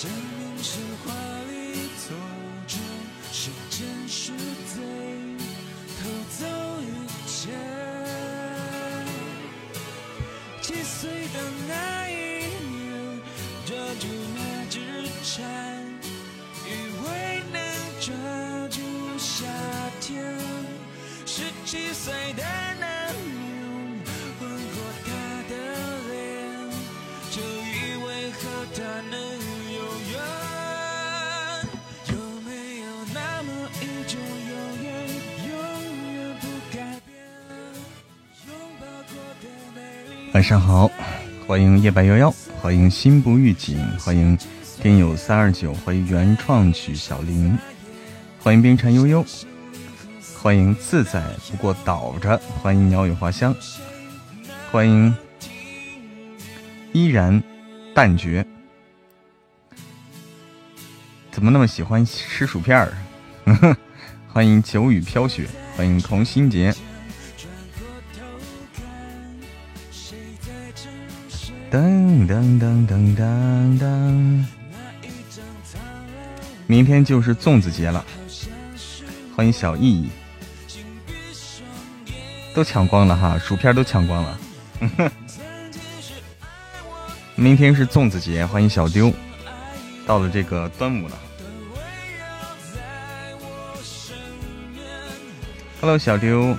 生命是华丽错觉时间是贼偷走一切。七岁的那一年抓住那只蝉以为能抓住夏天。十七岁的晚上好，欢迎夜白幺幺，欢迎心不预警，欢迎天友三二九，欢迎原创曲小林，欢迎冰蝉悠悠，欢迎自在不过倒着，欢迎鸟语花香，欢迎依然淡绝，怎么那么喜欢吃薯片儿？欢迎久雨飘雪，欢迎童心杰。噔噔噔噔噔噔，明天就是粽子节了，欢迎小易，都抢光了哈，薯片都抢光了，明天是粽子节，欢迎小丢，到了这个端午了，Hello 小丢。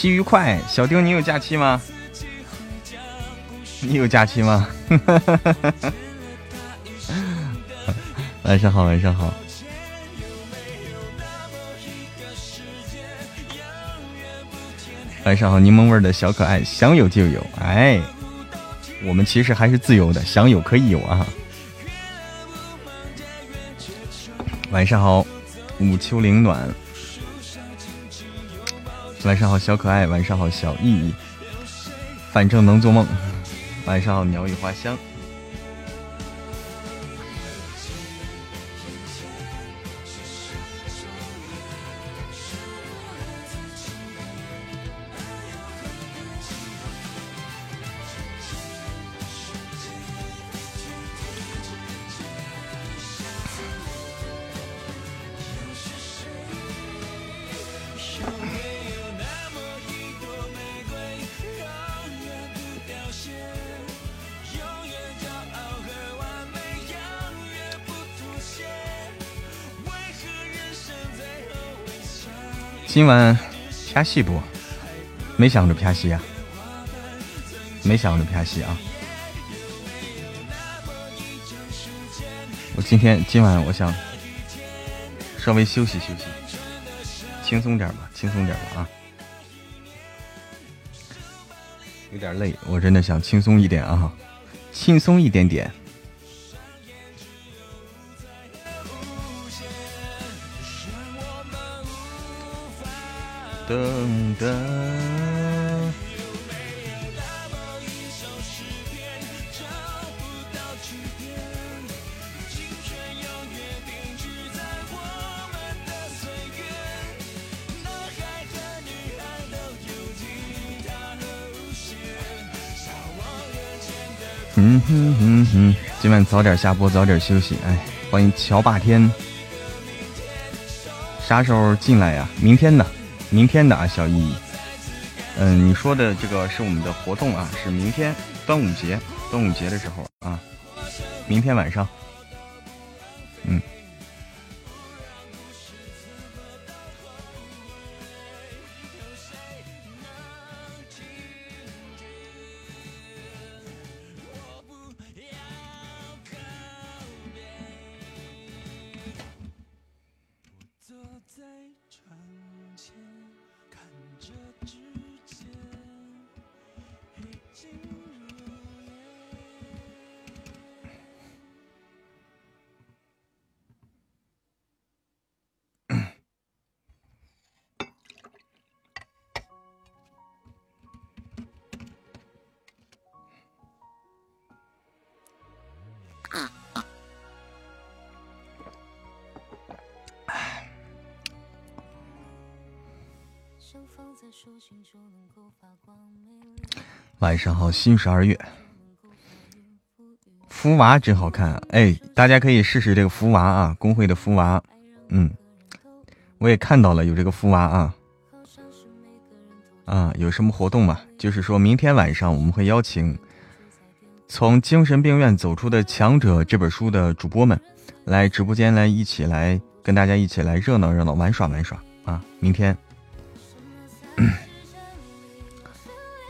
期愉快，小丁，你有假期吗？你有假期吗？晚上好，晚上好。晚上好，柠檬味的小可爱，想有就有。哎，我们其实还是自由的，想有可以有啊。晚上好，午秋凌暖。晚上好，小可爱。晚上好，小意义。反正能做梦。晚上好，鸟语花香。今晚拍戏不？没想着拍戏啊，没想着拍戏啊。我今天今晚我想稍微休息休息，轻松点吧，轻松点吧啊。有点累，我真的想轻松一点啊，轻松一点点。噔噔。嗯哼哼哼，今晚早点下播，早点休息。哎，欢迎乔霸天，啥时候进来呀？明天呢？明天的啊，小易，嗯，你说的这个是我们的活动啊，是明天端午节，端午节的时候啊，明天晚上，上好，新十二月，福娃真好看，哎，大家可以试试这个福娃啊，工会的福娃，嗯，我也看到了有这个福娃啊，啊，有什么活动吗？就是说明天晚上我们会邀请从精神病院走出的强者这本书的主播们来直播间来一起来跟大家一起来热闹热闹玩耍玩耍。啊，明天。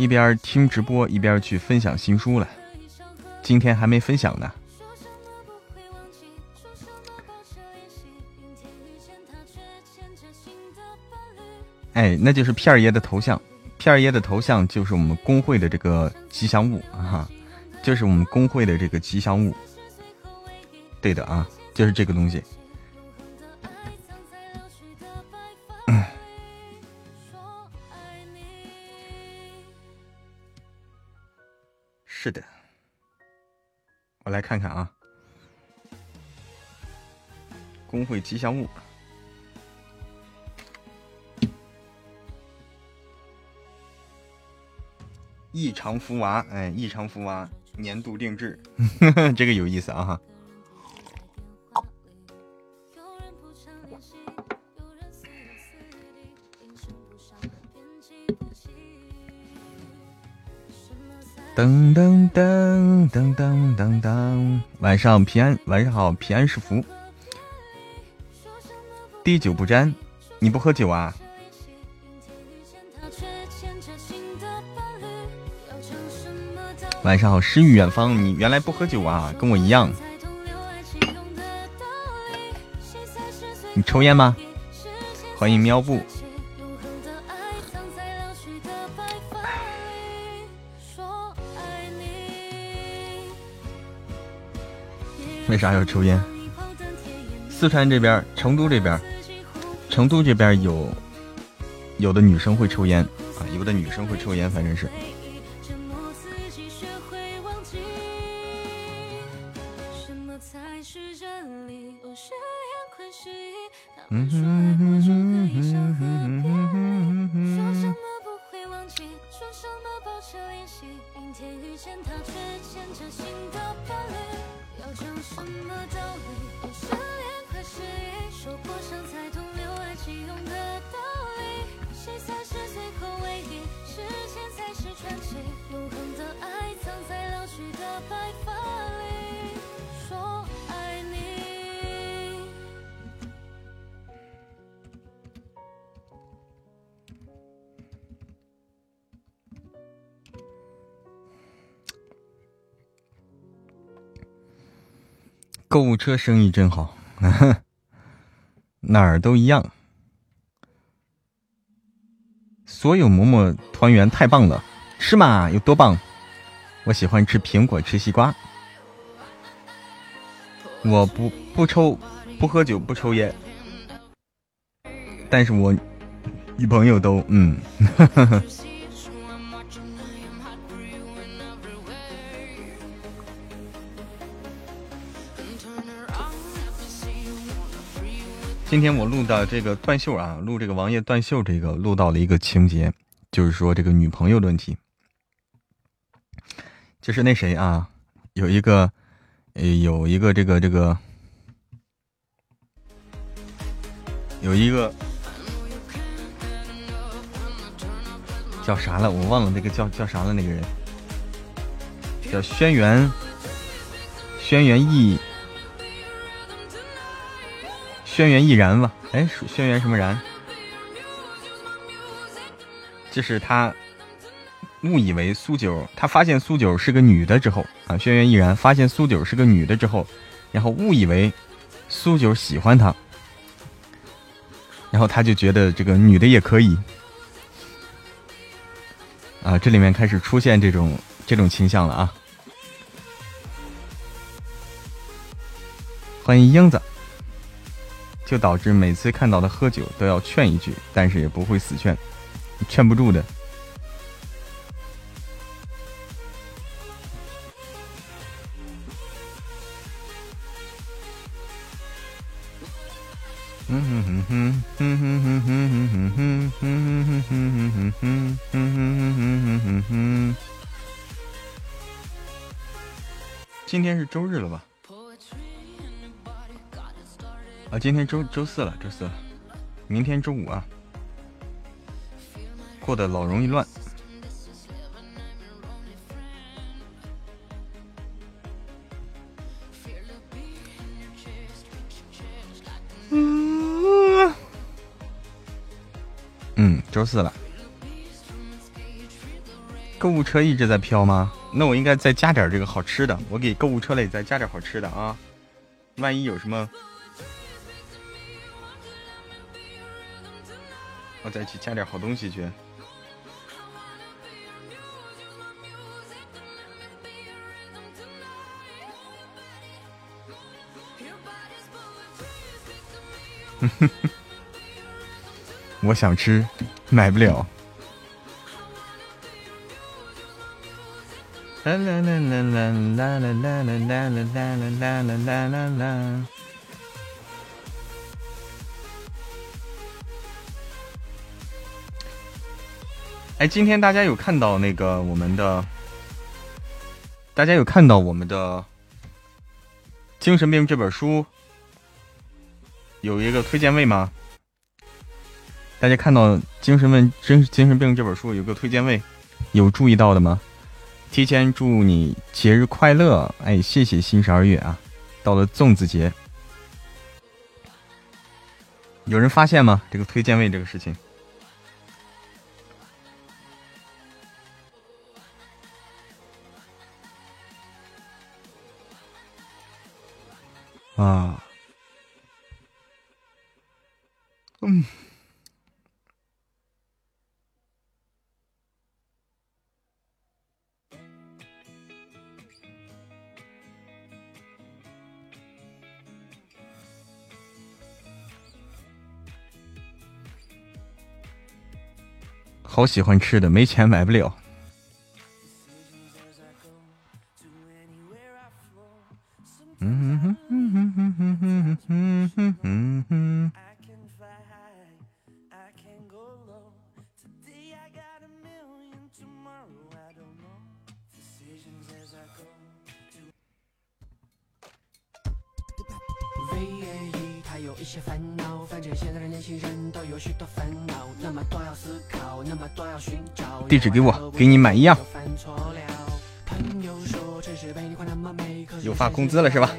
一边听直播一边去分享新书了，今天还没分享呢。哎，那就是片儿爷的头像，片儿爷的头像就是我们工会的这个吉祥物啊，就是我们工会的这个吉祥物。对的啊，就是这个东西。是的，我来看看啊，工会吉祥物，异常福娃，哎，异常福娃年度定制，这个有意思啊噔噔噔噔噔噔噔，晚上平安，晚上好，平安是福。滴酒不沾，你不喝酒啊？晚上好，诗与远方，你原来不喝酒啊？跟我一样。你抽烟吗？欢迎喵布。为啥要抽烟？四川这边，成都这边，成都这边有有的女生会抽烟啊，有的女生会抽烟，反正是。车生意真好，哪儿都一样。所有馍馍团圆太棒了，是吗？有多棒？我喜欢吃苹果，吃西瓜。我不不抽，不喝酒，不抽烟，但是我女朋友都嗯。今天我录的这个断袖啊，录这个王爷断袖，这个录到了一个情节，就是说这个女朋友的问题，就是那谁啊，有一个，呃，有一个这个这个，有一个叫啥了，我忘了那个叫叫啥了，那个人叫轩辕，轩辕逸。轩辕毅然吧？哎，轩辕什么然？就是他误以为苏九，他发现苏九是个女的之后啊，轩辕毅然发现苏九是个女的之后，然后误以为苏九喜欢他，然后他就觉得这个女的也可以啊，这里面开始出现这种这种倾向了啊！欢迎英子。就导致每次看到他喝酒都要劝一句，但是也不会死劝，劝不住的。今天是周日了吧？啊，今天周周四了，周四了，明天周五啊，过得老容易乱。嗯，周四了，购物车一直在飘吗？那我应该再加点这个好吃的，我给购物车里再加点好吃的啊，万一有什么。我再去加点好东西去。我想吃，买不了。啦啦啦啦啦啦啦啦啦啦啦啦啦啦。哎，今天大家有看到那个我们的？大家有看到我们的《精神病》这本书有一个推荐位吗？大家看到《精神问精精神病》这本书有个推荐位，有注意到的吗？提前祝你节日快乐！哎，谢谢新十二月啊，到了粽子节，有人发现吗？这个推荐位这个事情。啊，嗯，好喜欢吃的，没钱买不了。地址给我，给你买一样。又发工资了是吧？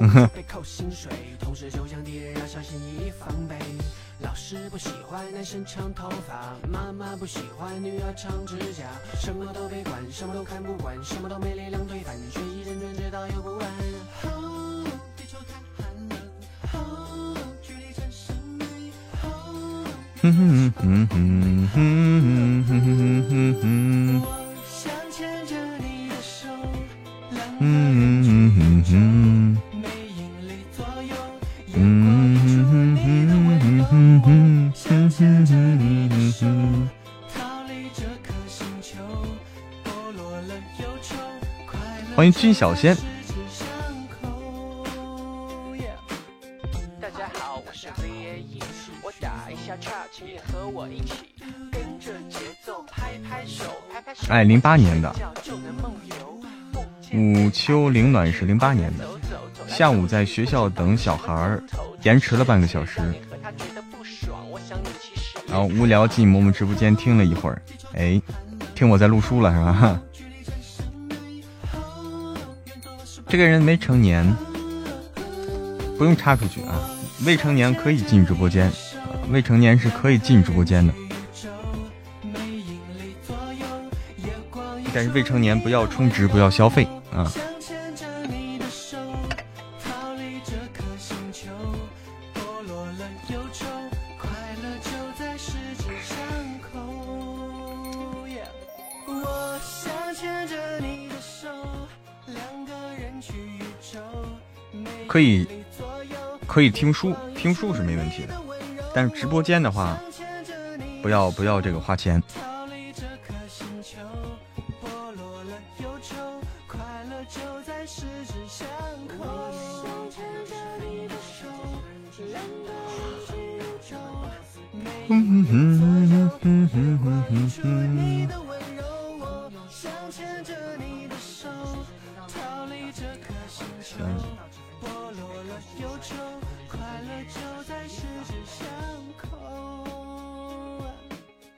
嗯哼。嗯小仙。哎，零八年的，午秋凌暖是零八年的，下午在学校等小孩儿，延迟了半个小时，然后无聊进萌萌直播间听了一会儿，哎，听我在录书了是吧？这个人没成年，不用插出去啊，未成年可以进直播间，未成年是可以进直播间的。但是未成年不要充值，不要消费啊！可以，可以听书，听书是没问题的。但是直播间的话，不要不要这个花钱。愁，快乐就在十指相扣。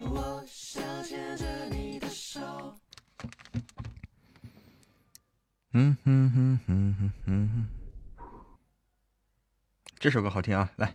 我想牵着你的手。嗯哼哼哼哼哼，这首歌好听啊，来。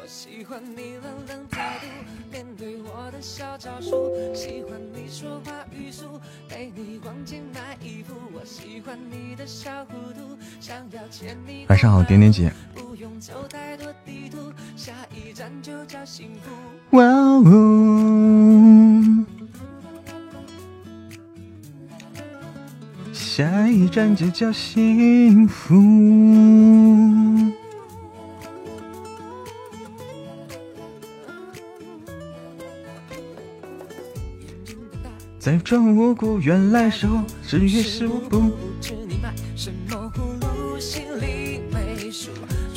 我喜欢你冷冷态度，面对我的小招数，喜欢你说话语速，陪你逛街买衣服。我喜欢你的小糊涂，想要牵你。晚上好，点点姐。不用走太多地图，下一站就叫幸福。哇哦，下一站就叫幸福。在装无辜，原来是我是于事无补。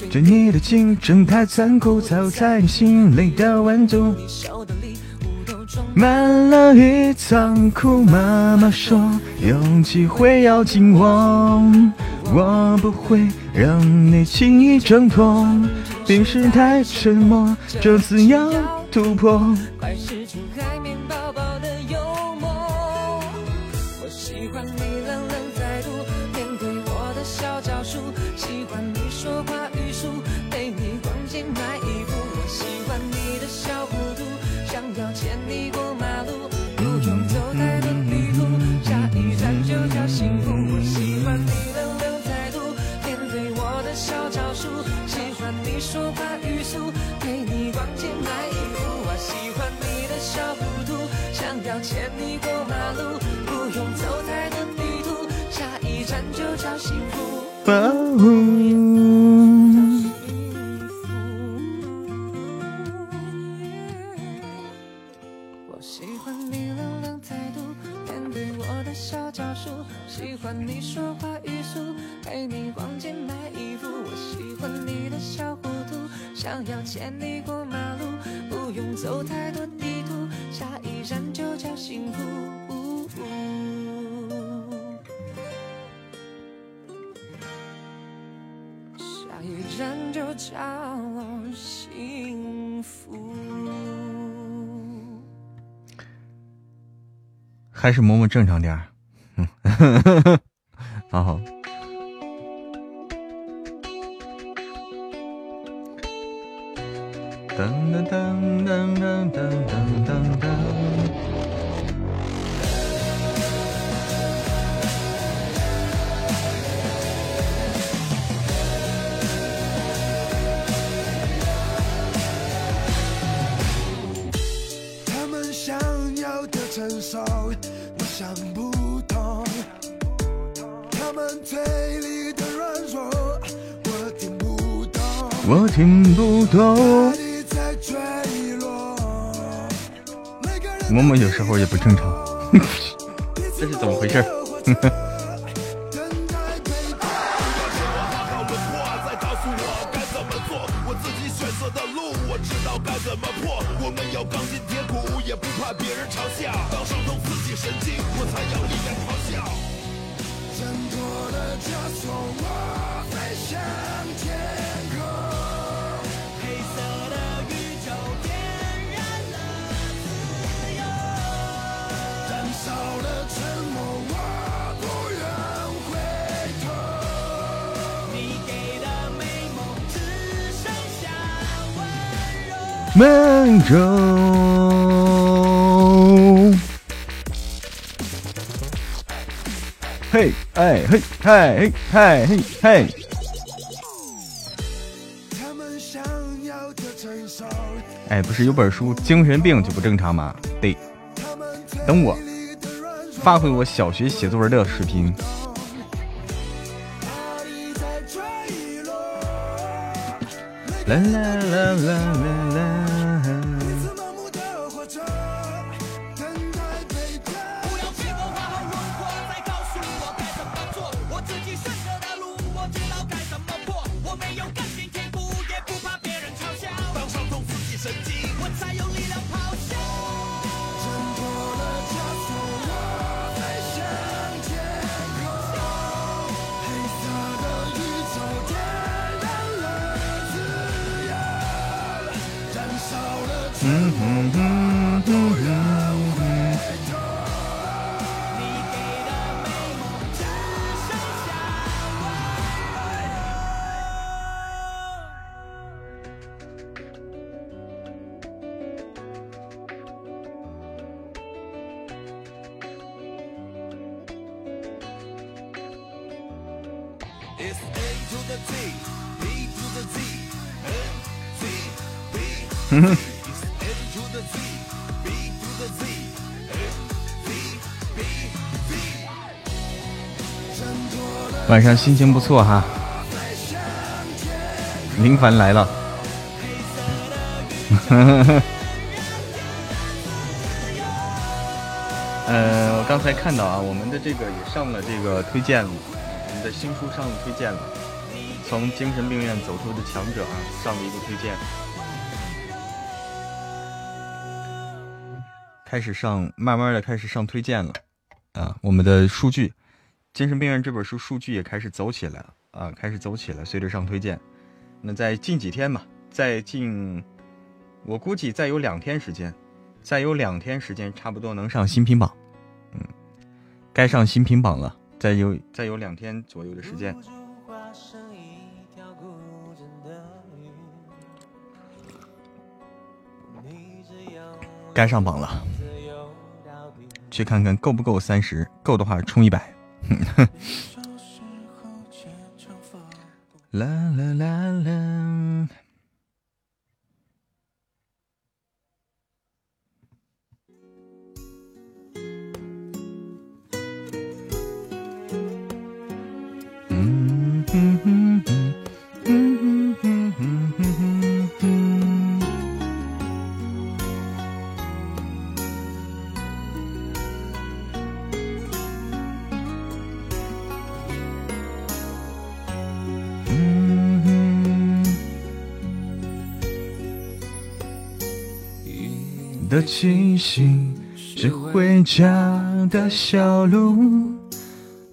对你的竞争太残酷，藏在你心里的温度。满了一仓库，妈妈说有机会要紧握，我不会让你轻易挣脱。平时太沉默，这次要突破。我喜欢你冷我喜欢你冷冷态度，面对我的小招数，喜欢你说话语速，陪你逛街买衣服。我喜欢你的小糊涂，想要牵你过马路，不用走太多地图，下一站就叫幸福。就叫幸福。还是嬷嬷正常点儿，嗯，好好。噔噔噔噔噔噔噔噔。想不通，他们嘴里的软弱，我听不懂。我听不懂。默默有时候也不正常，这是怎么回事？哎，嘿，嗨，嘿，嗨，嘿，嗨。哎，不是有本书，精神病就不正常吗？对，等我发挥我小学写作文的水平。啦啦啦啦啦啦。晚上心情不错哈，林凡来了。呃，我刚才看到啊，我们的这个也上了这个推荐了，的新书上了推荐了，从精神病院走出的强者啊，上了一个推荐，开始上，慢慢的开始上推荐了啊，我们的数据。精神病院这本书数据也开始走起来了啊，开始走起来，随着上推荐。那在近几天嘛，在近，我估计再有两天时间，再有两天时间，差不多能上新品榜。嗯，该上新品榜了，再有再有两天左右的时间，该上榜了。去看看够不够三十，够的话冲一百。啦啦啦啦。的气息是回家的小路，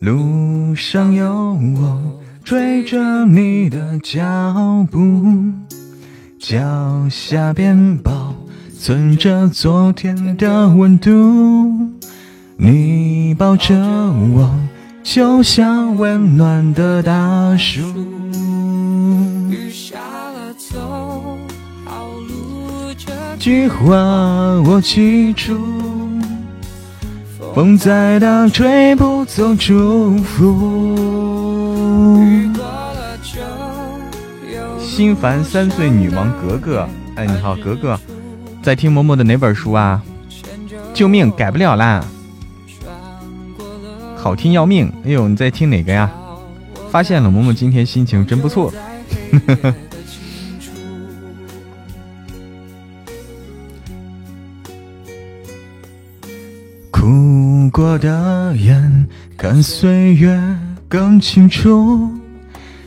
路上有我追着你的脚步，脚下边保存着昨天的温度，你抱着我就像温暖的大树。句话我记住，风再大吹不走祝福。心烦三岁女王格格，哎，你好，格格，在听嬷嬷的哪本书啊？救命，改不了啦！好听要命，哎呦，你在听哪个呀？发现了，嬷嬷今天心情真不错。过的眼，看岁月更清楚。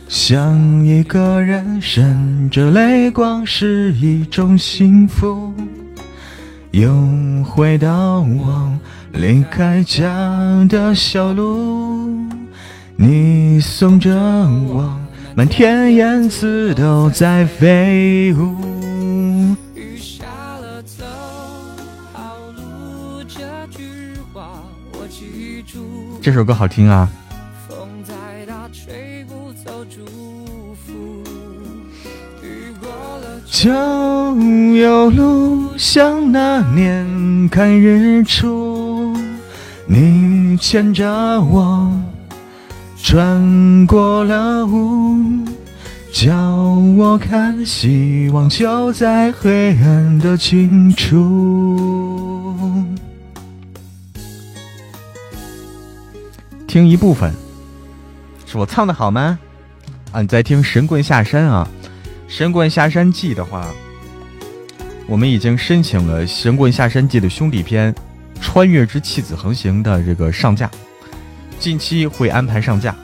想一个人忍着泪光是一种幸福。又回到我离开家的小路，你送着我，满天燕子都在飞舞。这首歌好听啊！就有路，像那年看日出，你牵着我穿过了雾，叫我看希望就在黑暗的尽处。听一部分，是我唱的好吗？啊，你在听《神棍下山》啊？《神棍下山记》的话，我们已经申请了《神棍下山记》的兄弟篇《穿越之弃子横行》的这个上架，近期会安排上架。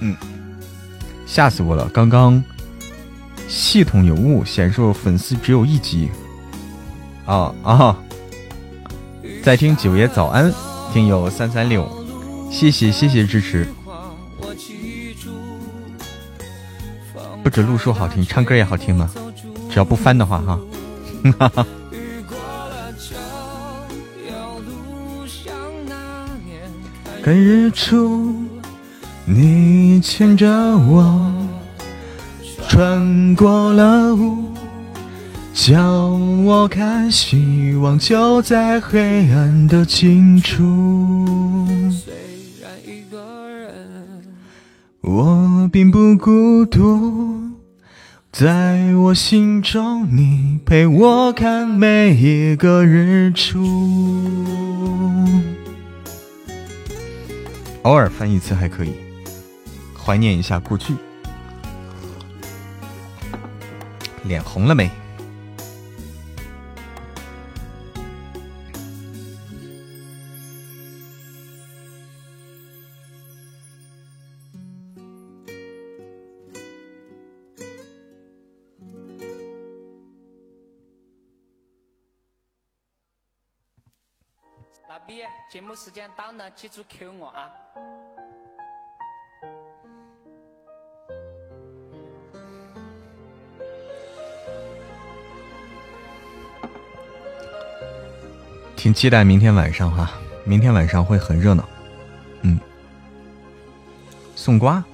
嗯，吓死我了！刚刚系统有误，显示粉丝只有一级。啊啊！在听九爷早安，听友三三六，谢谢谢谢支持。不止录书好听，唱歌也好听吗？只要不翻的话，哈。哈哈。看日出，你牵着我穿过了雾，叫我看希望就在黑暗的尽处。虽然一个人我并不孤独，在我心中，你陪我看每一个日出。偶尔翻一次还可以，怀念一下过去。脸红了没？节目时间到了，记住 Q 我啊！挺期待明天晚上哈，明天晚上会很热闹。嗯，送瓜。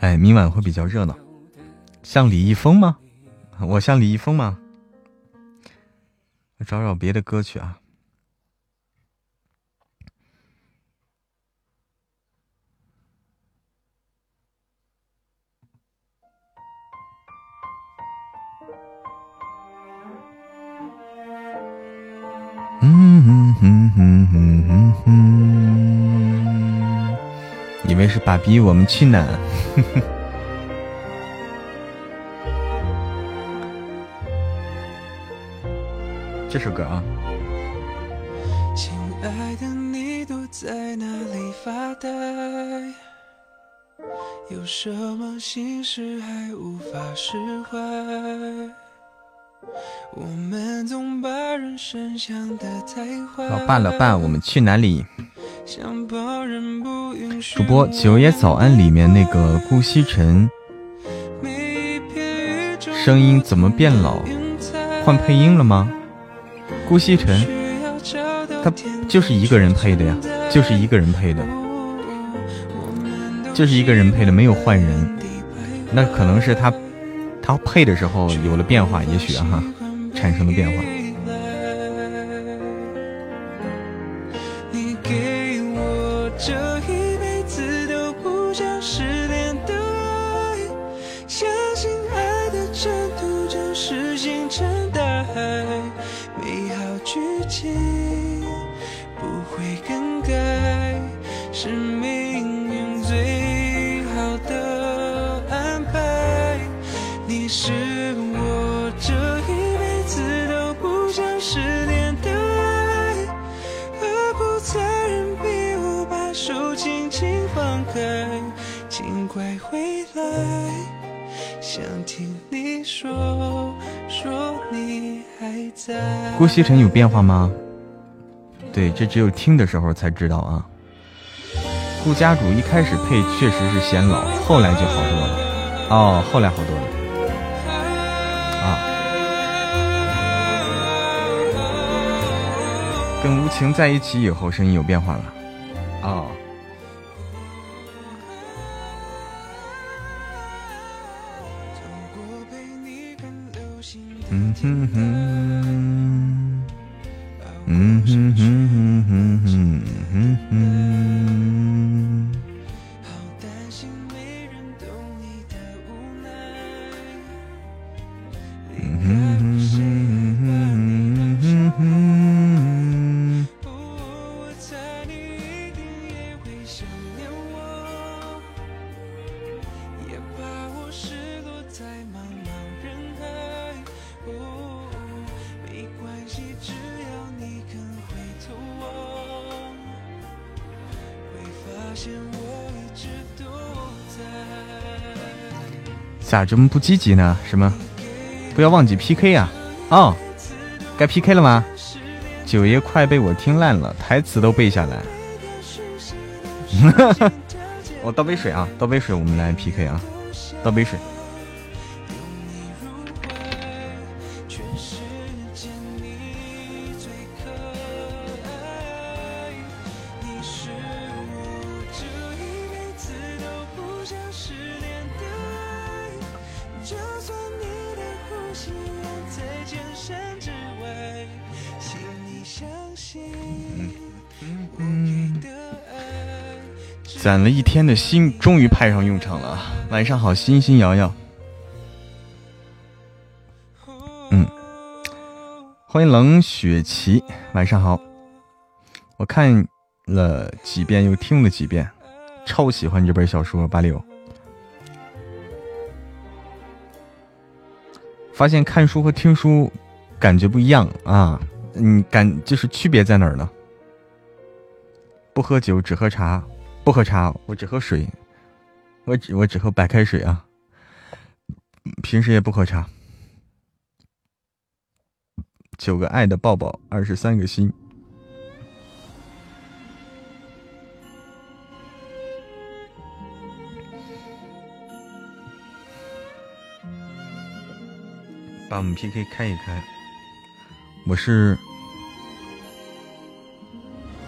哎，明晚会比较热闹，像李易峰吗？我像李易峰吗？找找别的歌曲啊。爸比，我们去哪？这首歌啊。亲爱的，你躲在哪里发呆？有什么心事还无法释怀？我们总把人生想得太坏。老爸，老爸，我们去哪里？主播九爷早安里面那个顾惜辰，声音怎么变老？换配音了吗？顾惜辰，他就是一个人配的呀，就是一个人配的，就是一个人配的，没有换人。那可能是他他配的时候有了变化，也许哈产生了变化。西城有变化吗？对，这只有听的时候才知道啊。顾家主一开始配确实是显老，后来就好多了。哦，后来好多了。啊。跟无情在一起以后，声音有变化了。咋这么不积极呢？什么？不要忘记 PK 啊！哦，该 PK 了吗？九爷快被我听烂了，台词都背下来。我倒杯水啊，倒杯水，我们来 PK 啊！倒杯水。攒了一天的心终于派上用场了。晚上好，星星瑶瑶。嗯，欢迎冷雪琪，晚上好。我看了几遍，又听了几遍，超喜欢这本小说。八六，发现看书和听书感觉不一样啊！你感就是区别在哪儿呢？不喝酒，只喝茶。不喝茶，我只喝水，我只我只喝白开水啊。平时也不喝茶。九个爱的抱抱，二十三个心。把我们 PK 开一开。我是，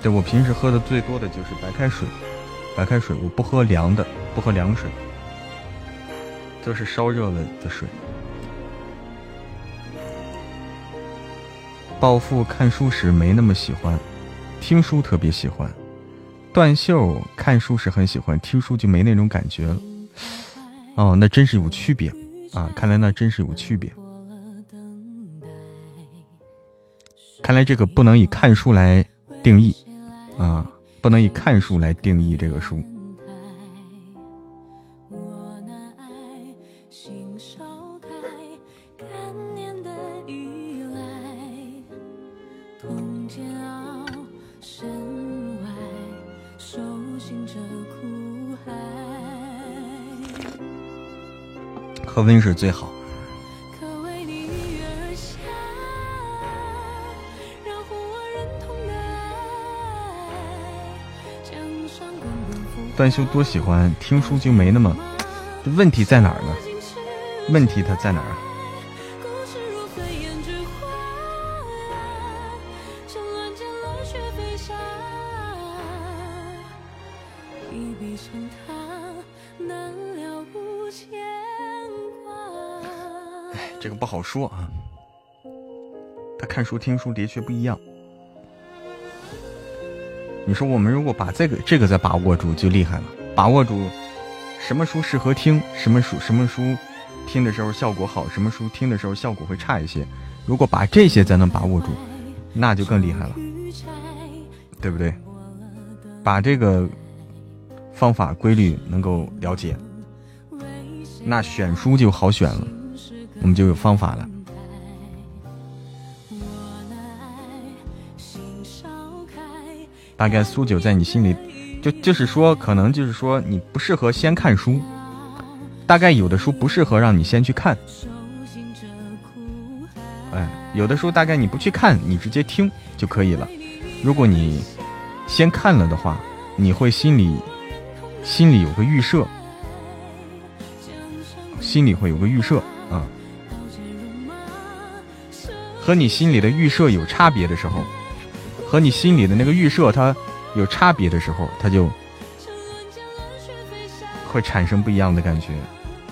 对我平时喝的最多的就是白开水。白开水，我不喝凉的，不喝凉水，都是烧热了的水。暴富看书时没那么喜欢，听书特别喜欢。断袖看书时很喜欢，听书就没那种感觉了。哦，那真是有区别啊！看来那真是有区别。看来这个不能以看书来定义啊。不能以看书来定义这个书。喝温水最好。段修多喜欢听书，就没那么。问题在哪儿呢？问题它在哪儿？哎，这个不好说啊。他看书听书的确不一样。你说我们如果把这个这个再把握住就厉害了，把握住什么书适合听，什么书什么书听的时候效果好，什么书听的时候效果会差一些。如果把这些咱能把握住，那就更厉害了，对不对？把这个方法规律能够了解，那选书就好选了，我们就有方法了。大概苏九在你心里，就就是说，可能就是说你不适合先看书。大概有的书不适合让你先去看，哎，有的书大概你不去看，你直接听就可以了。如果你先看了的话，你会心里心里有个预设，心里会有个预设啊。和你心里的预设有差别的时候。和你心里的那个预设它有差别的时候，它就会产生不一样的感觉，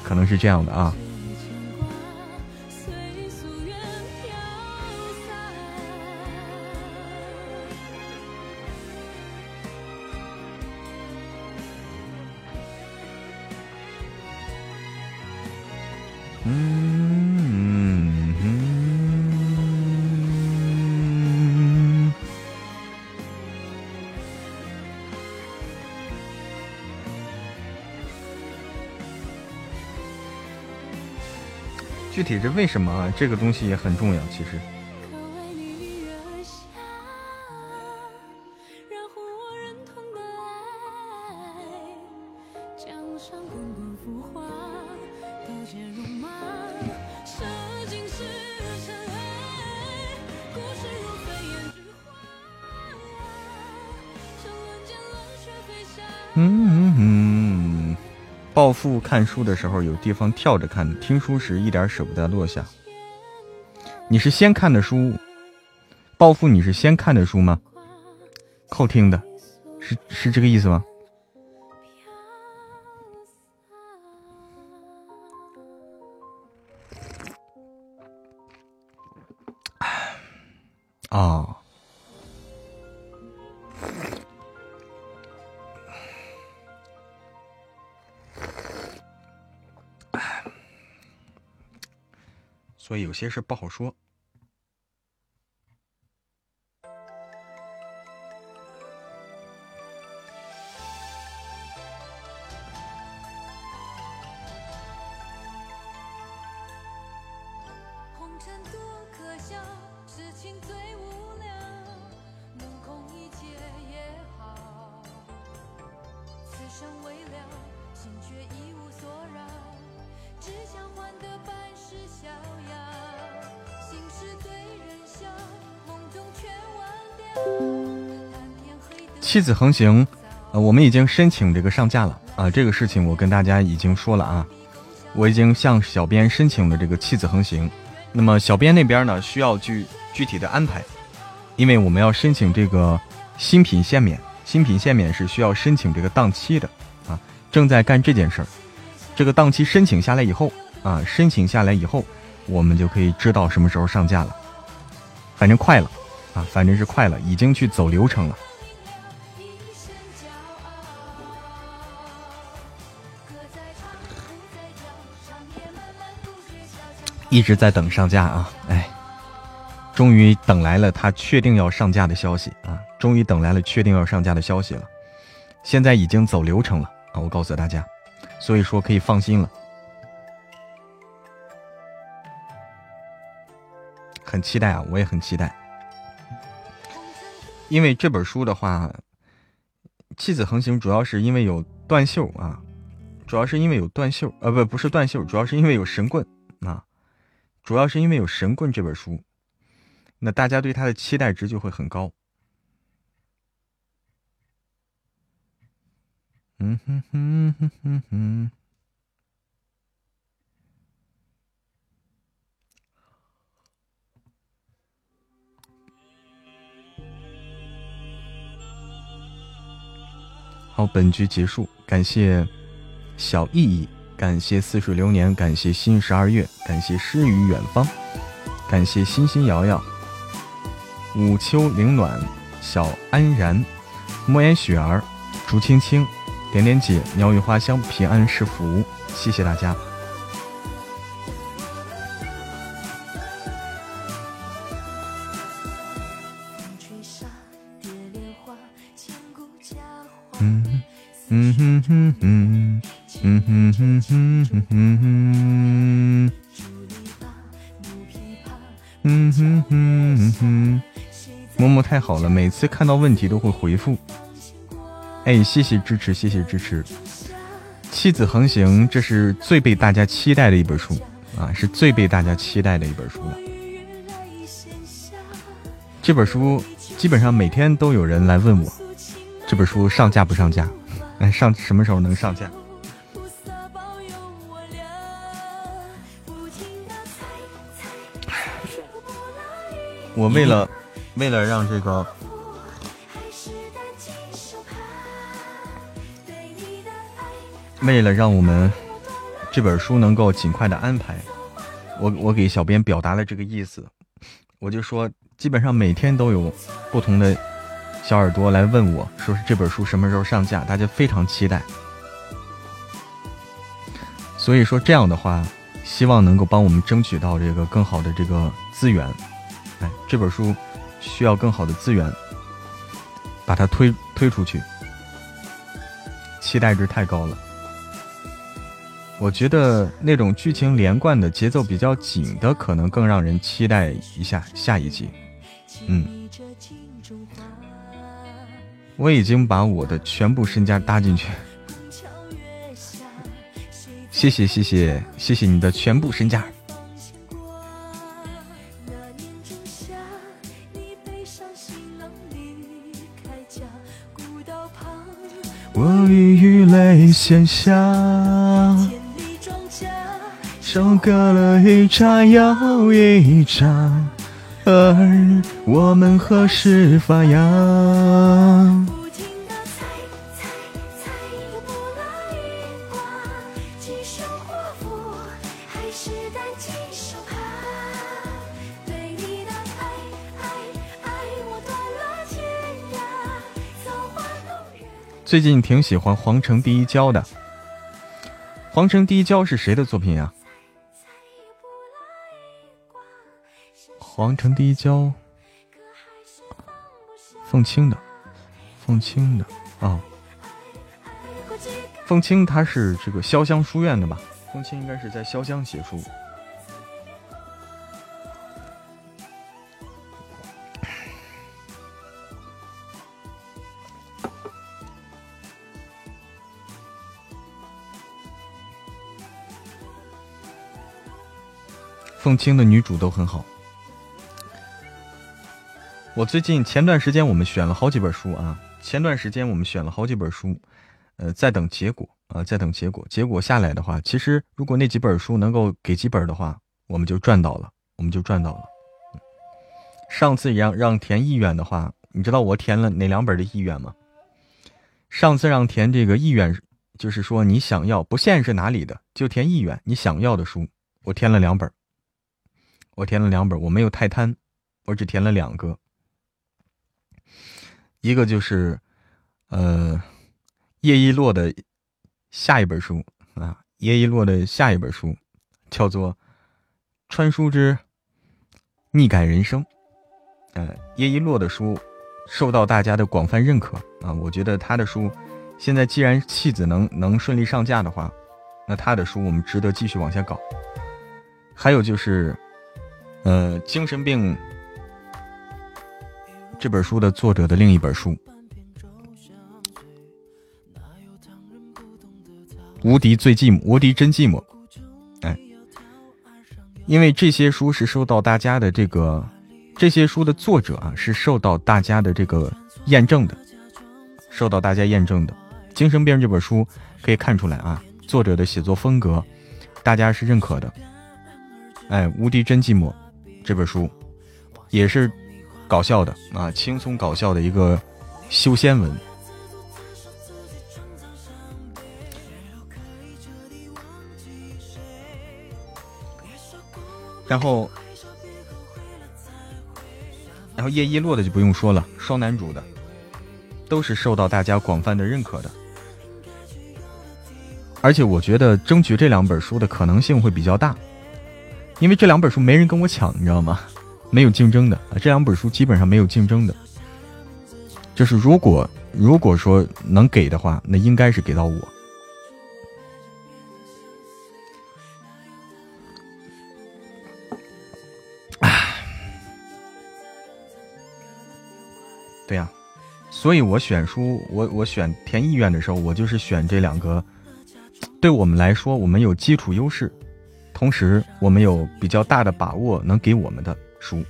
可能是这样的啊。这为什么啊这个东西也很重要？其实，富看书的时候有地方跳着看，听书时一点舍不得落下。你是先看的书，暴富你是先看的书吗？后听的，是是这个意思吗？啊。所以有些事不好说。妻子横行，呃，我们已经申请这个上架了。啊，这个事情我跟大家已经说了啊，我已经向小编申请了这个妻子横行，那么小编那边呢需要具具体的安排，因为我们要申请这个新品限免，新品限免是需要申请这个档期的啊，正在干这件事儿，这个档期申请下来以后啊，申请下来以后，我们就可以知道什么时候上架了，反正快了啊，反正是快了，已经去走流程了。一直在等上架啊！哎，终于等来了他确定要上架的消息啊！终于等来了确定要上架的消息了，现在已经走流程了啊！我告诉大家，所以说可以放心了。很期待啊！我也很期待，因为这本书的话，《弃子横行》主要是因为有断袖啊，主要是因为有断袖，呃，不，不是断袖，主要是因为有神棍。主要是因为有《神棍》这本书，那大家对他的期待值就会很高。嗯哼哼哼哼哼。好，本局结束，感谢小意义。感谢似水流年，感谢新十二月，感谢诗与远方，感谢欣欣瑶瑶，午秋凌暖，小安然，莫言雪儿，竹青青，点点姐，鸟语花香，平安是福，谢谢大家。嗯嗯哼哼哼。嗯哼哼哼哼哼哼，嗯哼哼哼，默默太好了，每次看到问题都会回复。哎，谢谢支持，谢谢支持。妻子横行，这是最被大家期待的一本书啊，是最被大家期待的一本书了。这本书基本上每天都有人来问我，这本书上架不上架？哎，上什么时候能上架？我为了为了让这个，为了让我们这本书能够尽快的安排，我我给小编表达了这个意思，我就说基本上每天都有不同的小耳朵来问我，说是这本书什么时候上架，大家非常期待。所以说这样的话，希望能够帮我们争取到这个更好的这个资源。哎，这本书需要更好的资源，把它推推出去，期待值太高了。我觉得那种剧情连贯的、节奏比较紧的，可能更让人期待一下下一集。嗯，我已经把我的全部身家搭进去。谢谢谢谢谢谢你的全部身家。闲暇。收割了一茬又一茬，而我们何时发芽？最近挺喜欢《皇城第一娇》的，《皇城第一娇》是谁的作品呀？皇城第一娇，凤青的，凤青的啊，凤青他是这个潇湘书院的吧？凤青应该是在潇湘写书。凤青的女主都很好。我最近前段时间我们选了好几本书啊，前段时间我们选了好几本书，呃，在等结果啊，在等结果。结果下来的话，其实如果那几本书能够给几本的话，我们就赚到了，我们就赚到了。上次让让填意愿的话，你知道我填了哪两本的意愿吗？上次让填这个意愿，就是说你想要不限是哪里的，就填意愿，你想要的书，我填了两本，我填了两本，我没有太贪，我只填了两个。一个就是，呃，叶一洛的下一本书啊，叶一洛的下一本书叫做《穿书之逆改人生》。呃，叶一洛的书受到大家的广泛认可啊，我觉得他的书现在既然弃子能能顺利上架的话，那他的书我们值得继续往下搞。还有就是，呃，精神病。这本书的作者的另一本书《无敌最寂寞》，无敌真寂寞。哎，因为这些书是受到大家的这个，这些书的作者啊是受到大家的这个验证的，受到大家验证的。《精神病》这本书可以看出来啊，作者的写作风格，大家是认可的。哎，《无敌真寂寞》这本书也是。搞笑的啊，轻松搞笑的一个修仙文。然后，然后叶一落的就不用说了，双男主的都是受到大家广泛的认可的。而且我觉得争取这两本书的可能性会比较大，因为这两本书没人跟我抢，你知道吗？没有竞争的啊，这两本书基本上没有竞争的。就是如果如果说能给的话，那应该是给到我。对呀，所以我选书，我我选填意愿的时候，我就是选这两个，对我们来说，我们有基础优势，同时我们有比较大的把握能给我们的。书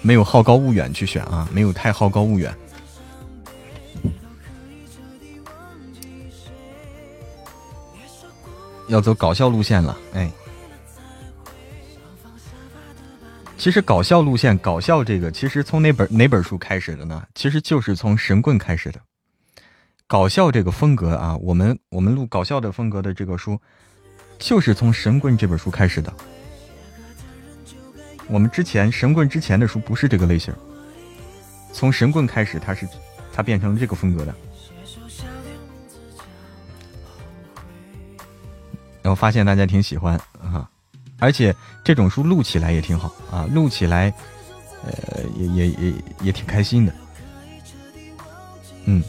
没有好高骛远去选啊，没有太好高骛远，要走搞笑路线了。哎，其实搞笑路线，搞笑这个，其实从哪本哪本书开始的呢？其实就是从神棍开始的。搞笑这个风格啊，我们我们录搞笑的风格的这个书，就是从神棍这本书开始的。我们之前神棍之前的书不是这个类型，从神棍开始，它是它变成了这个风格的。然后发现大家挺喜欢啊。而且这种书录起来也挺好啊，录起来，呃，也也也也挺开心的。嗯，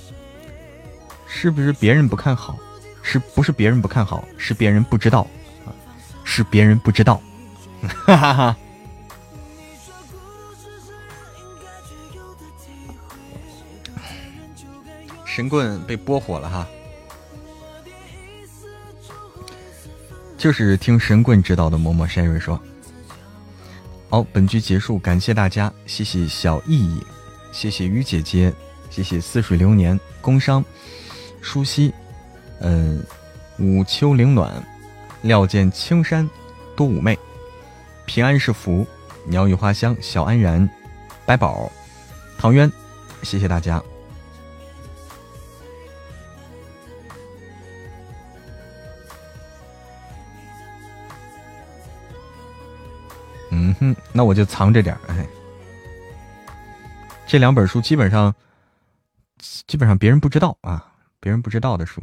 是不是别人不看好？是不是别人不看好？是别人不知道啊？是别人不知道。哈哈哈。神棍被播火了哈。就是听神棍指导的，默默山瑞说：“好，本局结束，感谢大家，谢谢小意义，谢谢于姐姐，谢谢似水流年，工商，舒溪，嗯，午秋凌暖，料见青山多妩媚，平安是福，鸟语花香，小安然，白宝，唐渊，谢谢大家。”嗯哼，那我就藏着点哎，这两本书基本上，基本上别人不知道啊，别人不知道的书，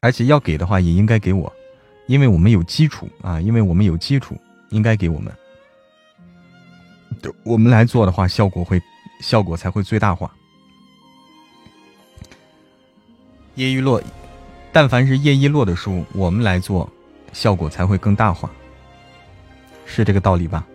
而且要给的话也应该给我，因为我们有基础啊，因为我们有基础，应该给我们。我们来做的话，效果会效果才会最大化。叶一落，但凡是叶一落的书，我们来做。效果才会更大化，是这个道理吧？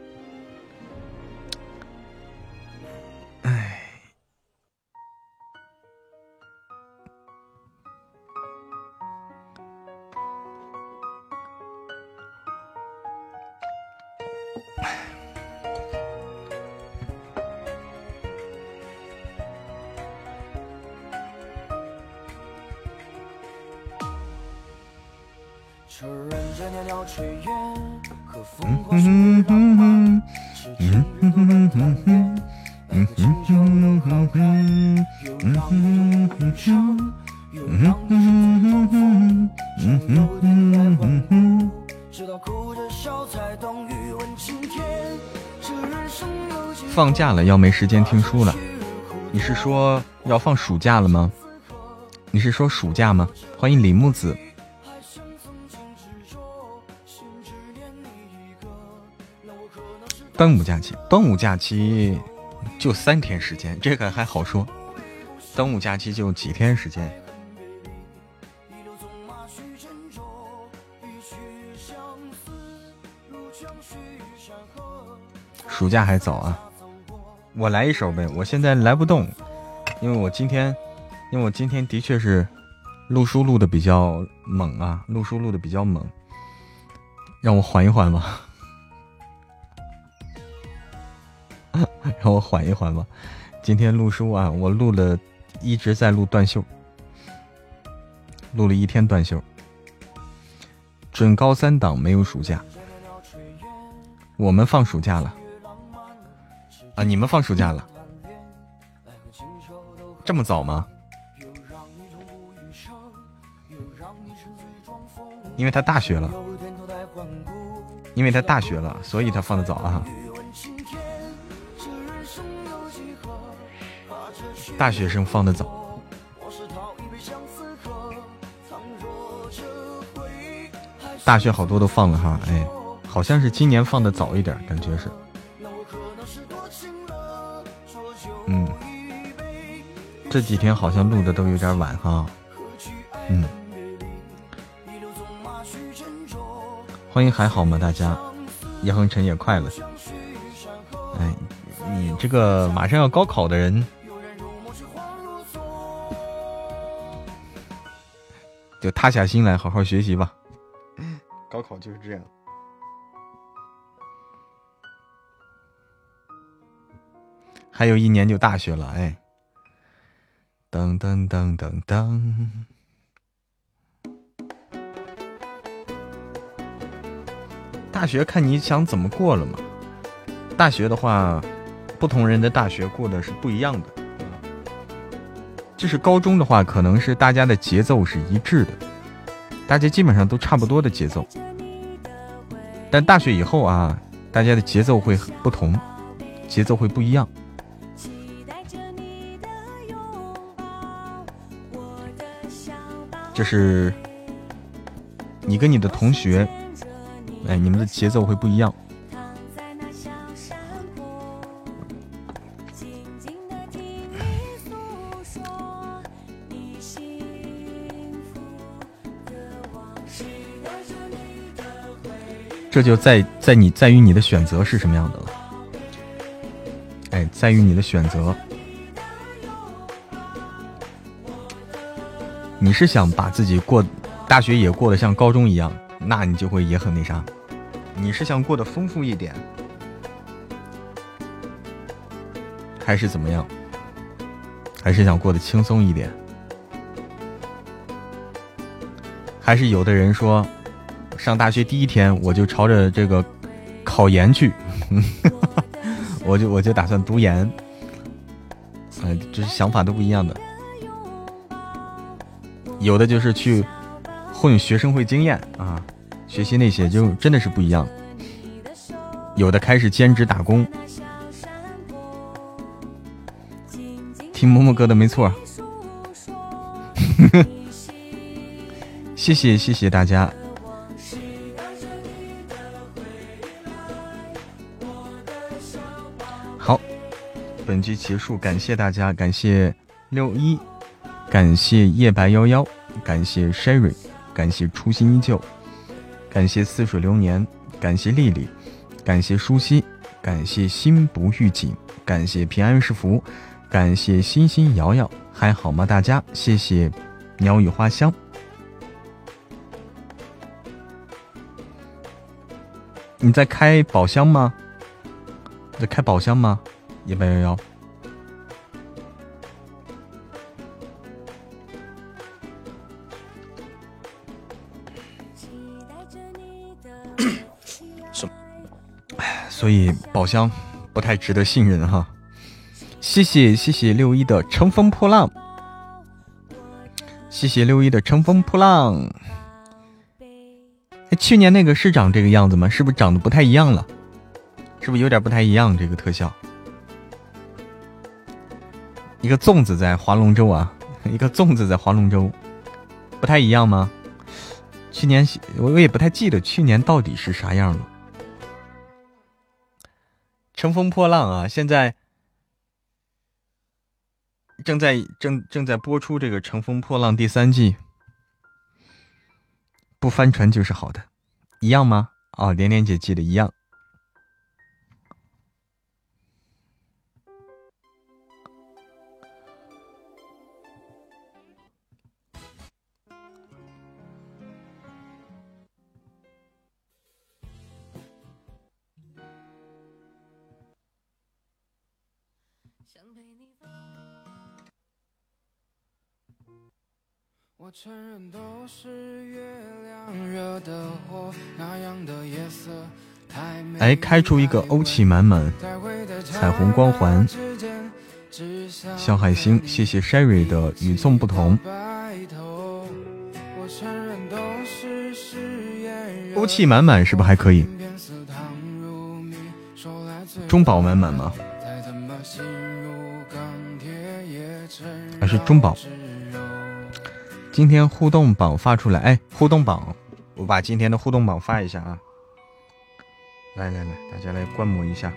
放假了要没时间听书了，你是说要放暑假了吗？你是说暑假吗？欢迎李木子。端午假期，端午假期就三天时间，这个还好说。端午假期就几天时间。暑假还早啊，我来一首呗。我现在来不动，因为我今天，因为我今天的确是录书录的比较猛啊，录书录的比较猛，让我缓一缓吧。让我缓一缓吧，今天录书啊，我录了，一直在录断袖，录了一天断袖。准高三党没有暑假，我们放暑假了啊！你们放暑假了，这么早吗？因为他大学了，因为他大学了，所以他放的早啊。大学生放的早，大学好多都放了哈，哎，好像是今年放的早一点，感觉是，这几天好像录的都有点晚哈，嗯，欢迎还好吗？大家，叶恒辰也快了，哎，你这个马上要高考的人。就塌下心来好好学习吧，高考就是这样，还有一年就大学了，哎，噔噔噔噔噔，大学看你想怎么过了嘛。大学的话，不同人的大学过的是不一样的。就是高中的话，可能是大家的节奏是一致的，大家基本上都差不多的节奏。但大学以后啊，大家的节奏会不同，节奏会不一样。就是你跟你的同学，哎，你们的节奏会不一样。这就在在你在于你的选择是什么样的了，哎，在于你的选择。你是想把自己过大学也过得像高中一样，那你就会也很那啥。你是想过得丰富一点，还是怎么样？还是想过得轻松一点？还是有的人说？上大学第一天，我就朝着这个考研去，我就我就打算读研，哎，这是想法都不一样的。有的就是去混学生会经验啊，学习那些就真的是不一样。有的开始兼职打工，听默默哥的没错。谢谢谢谢大家。好本局结束，感谢大家，感谢六一，感谢夜白幺幺，感谢 Sherry，感谢初心依旧，感谢似水流年，感谢丽丽，感谢舒心，感谢心不预警，感谢平安是福，感谢欣欣瑶瑶，还好吗？大家，谢谢鸟语花香。你在开宝箱吗？在开宝箱吗？一八幺幺，所以宝箱不太值得信任哈。谢谢谢谢六一的乘风破浪，谢谢六一的乘风破浪。去年那个是长这个样子吗？是不是长得不太一样了？是不是有点不太一样？这个特效。一个粽子在划龙舟啊，一个粽子在划龙舟，不太一样吗？去年我我也不太记得去年到底是啥样了。乘风破浪啊，现在正在正正在播出这个《乘风破浪》第三季，不翻船就是好的，一样吗？哦，连连姐记得一样。哎，开出一个欧气满满，彩虹光环，小海星，谢谢 Sherry 的与众不同。欧气满满是不是还可以？中宝满满吗？是中宝？今天互动榜发出来，哎，互动榜，我把今天的互动榜发一下啊！来来来，大家来观摩一下。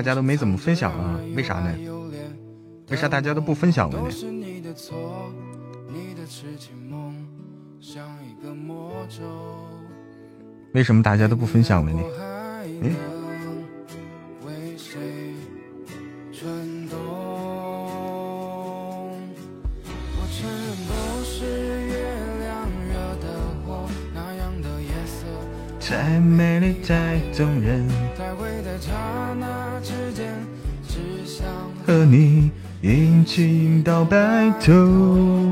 大家都没怎么分享啊？为啥呢？为啥大家都不分享了呢？为什么大家都不分享了呢？太美丽，太动人，和你一起到白头。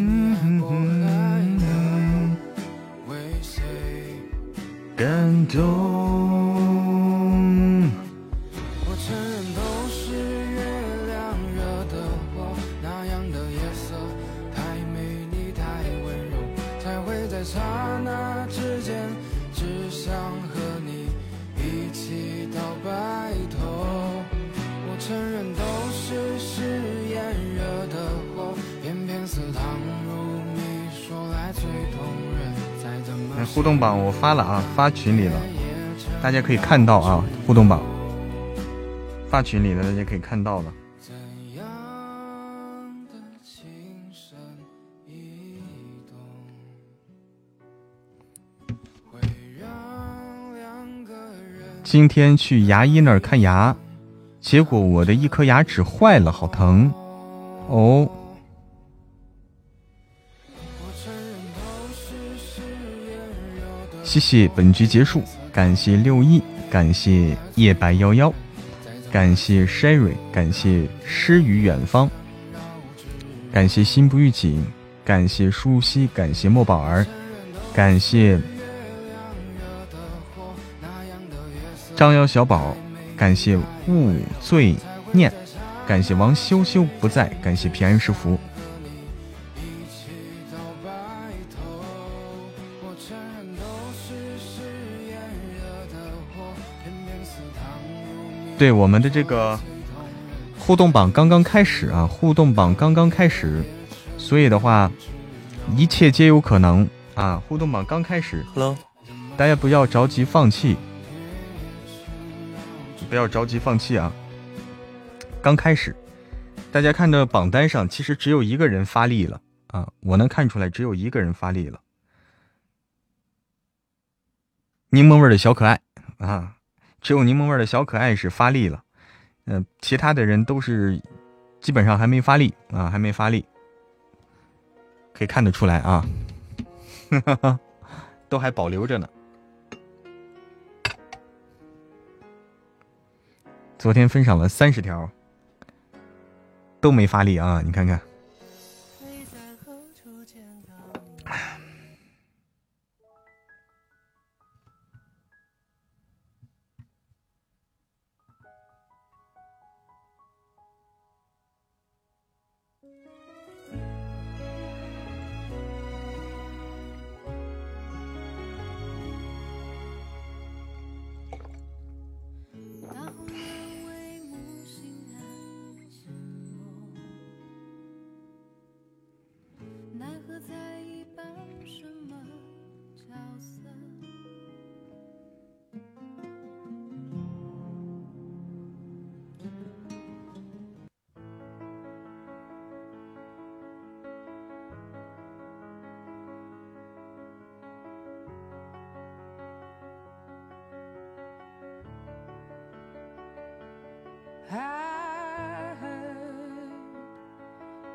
互动榜我发了啊，发群里了，大家可以看到啊，互动榜发群里了，大家可以看到了。今天去牙医那儿看牙，结果我的一颗牙齿坏了，好疼谢谢本局结束，感谢六一，感谢夜白幺幺，感谢 Sherry，感谢诗与远方，感谢心不预警，感谢舒西，感谢莫宝儿，感谢张瑶小宝，感谢勿罪念，感谢王修修不在，感谢平安是福。对我们的这个互动榜刚刚开始啊，互动榜刚刚开始，所以的话，一切皆有可能啊。互动榜刚开始，Hello，大家不要着急放弃，不要着急放弃啊。刚开始，大家看着榜单上其实只有一个人发力了啊，我能看出来只有一个人发力了，柠檬味的小可爱啊。只有柠檬味的小可爱是发力了，嗯，其他的人都是基本上还没发力啊，还没发力，可以看得出来啊，都还保留着呢。昨天分享了三十条，都没发力啊，你看看。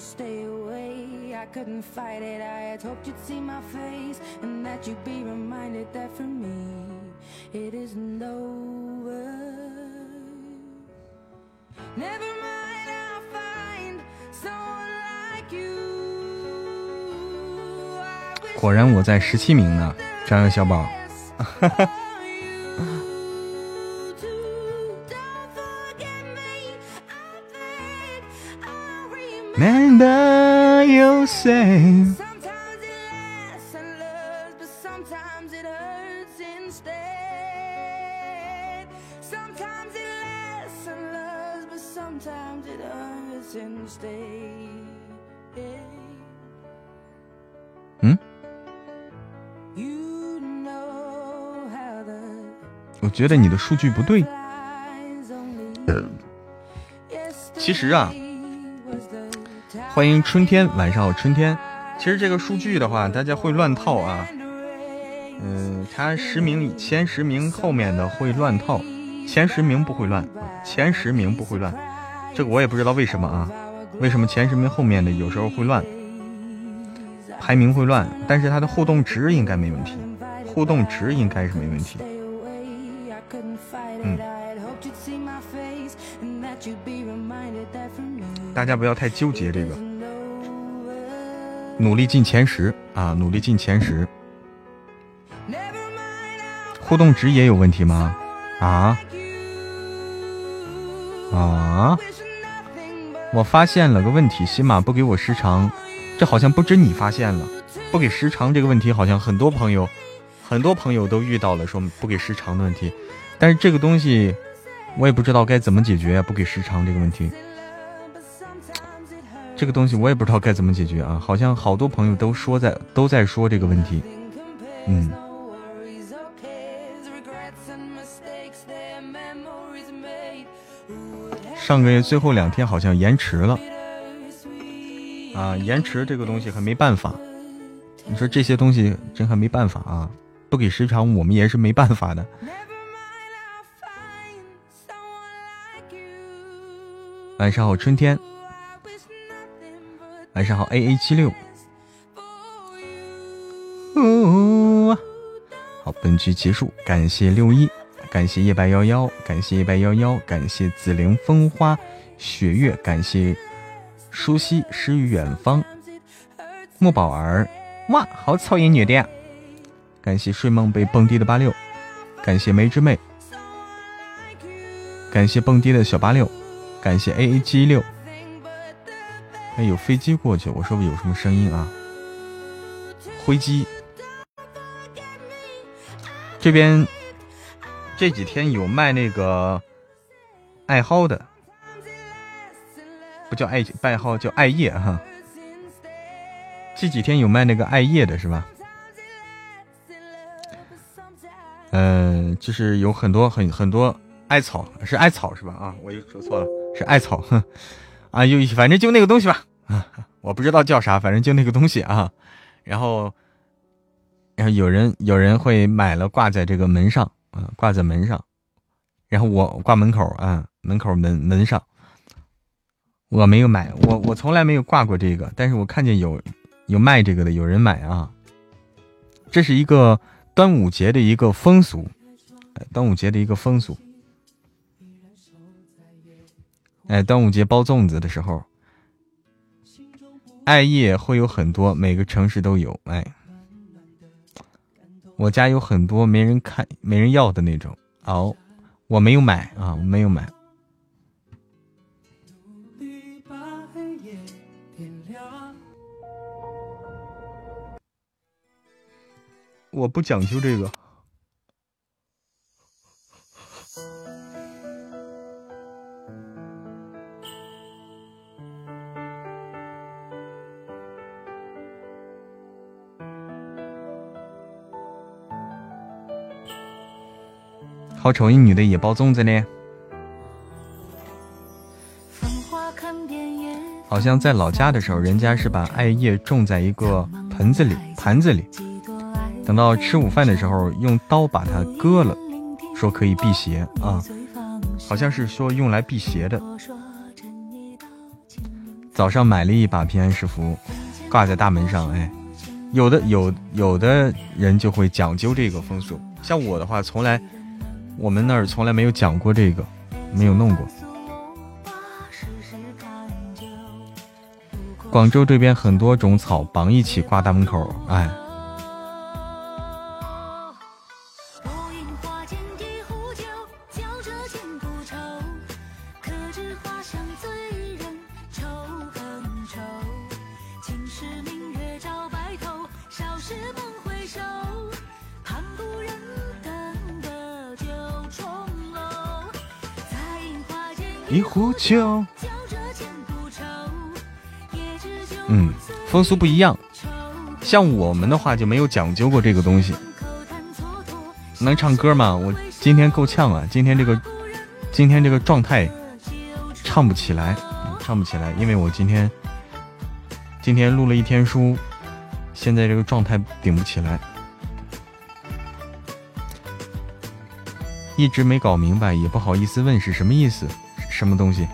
couldn't stay away. I couldn't fight it. I had hoped you'd see my face and that you'd be reminded that for me it isn't over. Never mind, I'll find someone like you. 果然我在十七名呢，张小宝。Remember you say，Sometimes it lasts and loves, but sometimes it hurts instead. Sometimes it lasts and loves, but sometimes it hurts instead. 嗯，You know how the 我觉得你的数据不对。其实啊欢迎春天，晚上好，春天。其实这个数据的话，大家会乱套啊。嗯，它十名前十名后面的会乱套，前十名不会乱，前十名不会乱。这个我也不知道为什么啊，为什么前十名后面的有时候会乱，排名会乱，但是它的互动值应该没问题，互动值应该是没问题。嗯，大家不要太纠结这个，努力进前十啊，努力进前十。互动值也有问题吗？啊啊！我发现了个问题，喜马不给我时长，这好像不止你发现了，不给时长这个问题，好像很多朋友，很多朋友都遇到了说不给时长的问题，但是这个东西我也不知道该怎么解决，不给时长这个问题，这个东西我也不知道该怎么解决啊，好像好多朋友都说在都在说这个问题，嗯。上个月最后两天好像延迟了，啊，延迟这个东西还没办法。你说这些东西真还没办法啊，不给时长我们也是没办法的。晚上好，春天。晚上好，A A 七六。好，本局结束，感谢六一。感谢夜白幺幺，感谢夜白幺幺，感谢紫菱风花雪月，感谢舒西诗与远方，莫宝儿，哇，好草音女的呀！感谢睡梦被蹦迪的八六，感谢梅之妹，感谢蹦迪的小八六，感谢 A A 七六。哎，有飞机过去，我说有什么声音啊？灰机，这边。这几天有卖那个爱蒿的，不叫爱爱蒿，叫艾叶哈。这几天有卖那个艾叶的是吧？嗯、就是有很多很很多艾草，是艾草是吧？啊，我又说错了，艾草。哼，啊，又反正就那个东西吧。啊，我不知道叫啥，反正就那个东西啊。然后，然后有人有人会买了挂在这个门上。啊，挂在门上，然后我挂门口啊，门口门门上，我没有买，我我从来没有挂过这个，但是我看见有有卖这个的，有人买啊。这是一个端午节的一个风俗，端午节的一个风俗。哎，端午节包粽子的时候。艾叶会有很多，每个城市都有。哎。我家有很多没人看，没人要的那种。哦，我没有买啊，我没有买。我不讲究这个。好丑一女的也包粽子呢。好像在老家的时候，人家是把艾叶种在一个盆子里、盘子里，等到吃午饭的时候，用刀把它割了，说可以辟邪啊，好像是说用来辟邪的。早上买了一把平安石符，挂在大门上。哎，有的有有的人就会讲究这个风俗，像我的话，从来我们那儿从来没有讲过这个，没有弄过。广州这边很多种草绑一起挂大门口，哎。一壶酒。嗯，风俗不一样，像我们的话就没有讲究过这个东西。能唱歌吗？我今天够呛啊，今天这个今天这个状态唱不起来，唱不起来，因为我今天今天录了一天书，现在这个状态顶不起来，一直没搞明白，也不好意思问是什么意思，什么东西？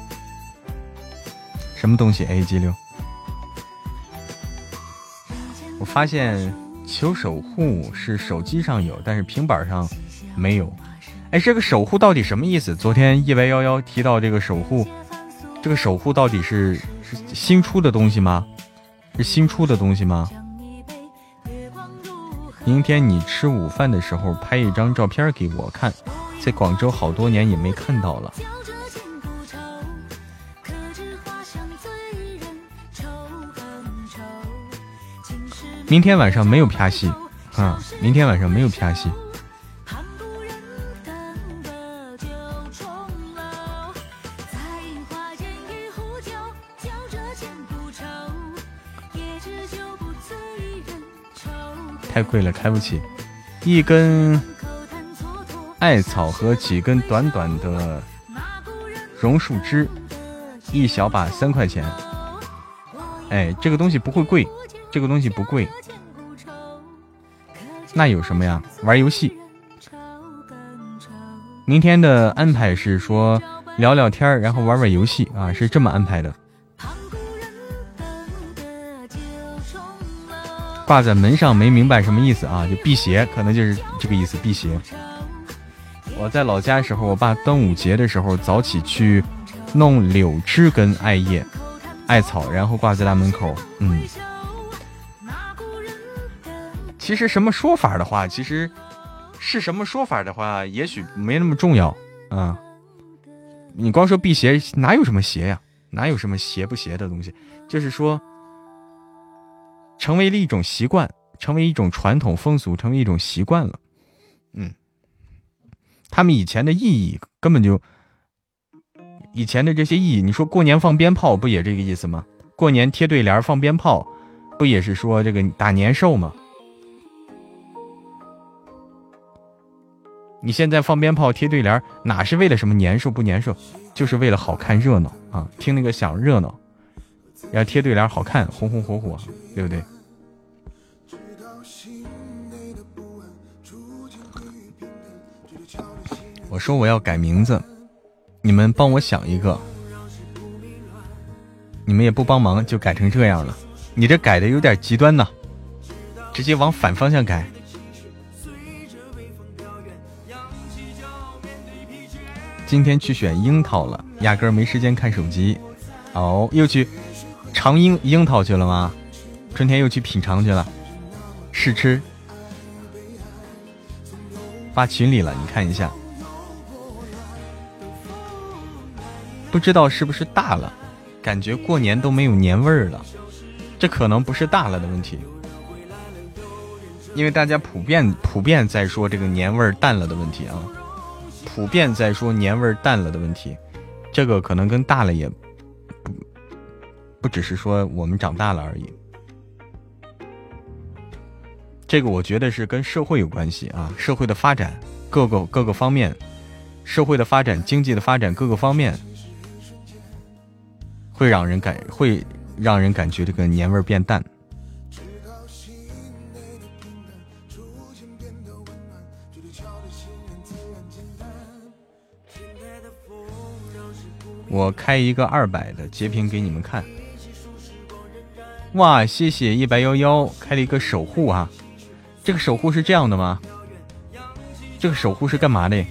什么东西？A G 六。我发现求守护是手机上有，但是平板上没有。哎，这个守护到底什么意思？昨天夜白幺幺提到这个守护，这个守护到底是是新出的东西吗？是新出的东西吗？明天你吃午饭的时候拍一张照片给我看，在广州好多年也没看到了。明天晚上没有拍戏啊！明天晚上没有拍戏。太贵了，开不起。一根艾草和几根短短的榕树枝，一小把三块钱。哎，这个东西不会贵。这个东西不贵，那有什么呀？玩游戏。明天的安排是说聊聊天然后玩玩游戏啊，是这么安排的。挂在门上没明白什么意思啊？就辟邪，可能就是这个意思，辟邪。我在老家的时候，我爸端午节的时候早起去弄柳枝跟艾叶、艾草，然后挂在大门口，嗯。其实什么说法的话，其实是什么说法的话，也许没那么重要啊。你光说辟邪，哪有什么邪呀？哪有什么邪不邪的东西？就是说，成为了一种习惯，成为一种传统风俗，成为一种习惯了。嗯，他们以前的意义根本就，以前的这些意义，你说过年放鞭炮不也这个意思吗？过年贴对联放鞭炮，不也是说这个打年兽吗？你现在放鞭炮贴对联，哪是为了什么年兽不年兽，就是为了好看热闹啊！听那个响热闹，要贴对联好看，红红火火，对不对？我说我要改名字，你们帮我想一个，你们也不帮忙就改成这样了，你这改的有点极端呢，直接往反方向改。今天去选樱桃了，压根儿没时间看手机。哦，又去尝樱樱桃去了吗？春天又去品尝去了，试吃。发群里了，你看一下。不知道是不是大了，感觉过年都没有年味儿了。这可能不是大了的问题。因为大家普遍普遍在说这个年味儿淡了的问题啊，普遍在说年味儿淡了的问题，这个可能跟大了也不不只是说我们长大了而已，这个我觉得是跟社会有关系啊，社会的发展各个各个方面，社会的发展、经济的发展各个方面，会让人感会让人感觉这个年味儿变淡。我开一个二百的截屏给你们看。哇，谢谢一白幺幺开了一个守护啊！这个守护是这样的吗？这个守护是干嘛的？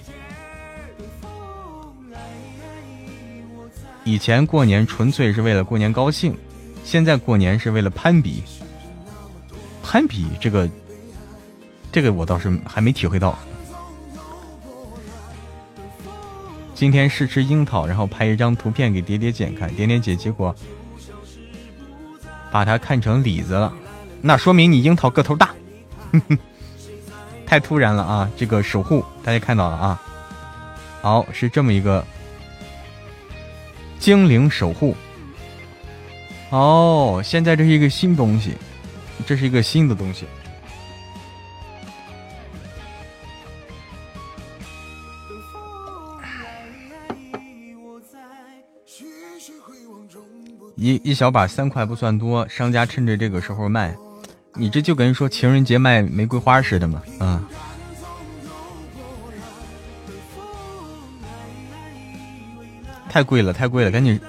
以前过年纯粹是为了过年高兴，现在过年是为了攀比。攀比这个，这个我倒是还没体会到。今天试吃樱桃，然后拍一张图片给蝶蝶姐看，点点姐结果把它看成李子了，那说明你樱桃个头大，太突然了啊！这个守护大家看到了啊，好是这么一个精灵守护，哦，现在这是一个新东西，这是一个新的东西。一一小把三块不算多，商家趁着这个时候卖，你这就跟说情人节卖玫瑰花似的嘛，啊！太贵了，太贵了，赶紧！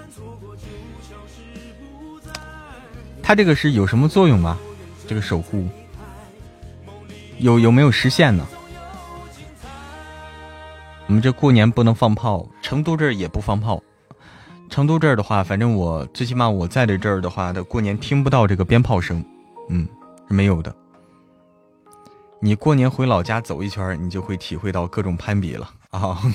它这个是有什么作用吗？这个守护有有没有实现呢？我们这过年不能放炮，成都这儿也不放炮。成都这儿的话，反正我最起码我在的这儿的话，的过年听不到这个鞭炮声，嗯，是没有的。你过年回老家走一圈，你就会体会到各种攀比了啊。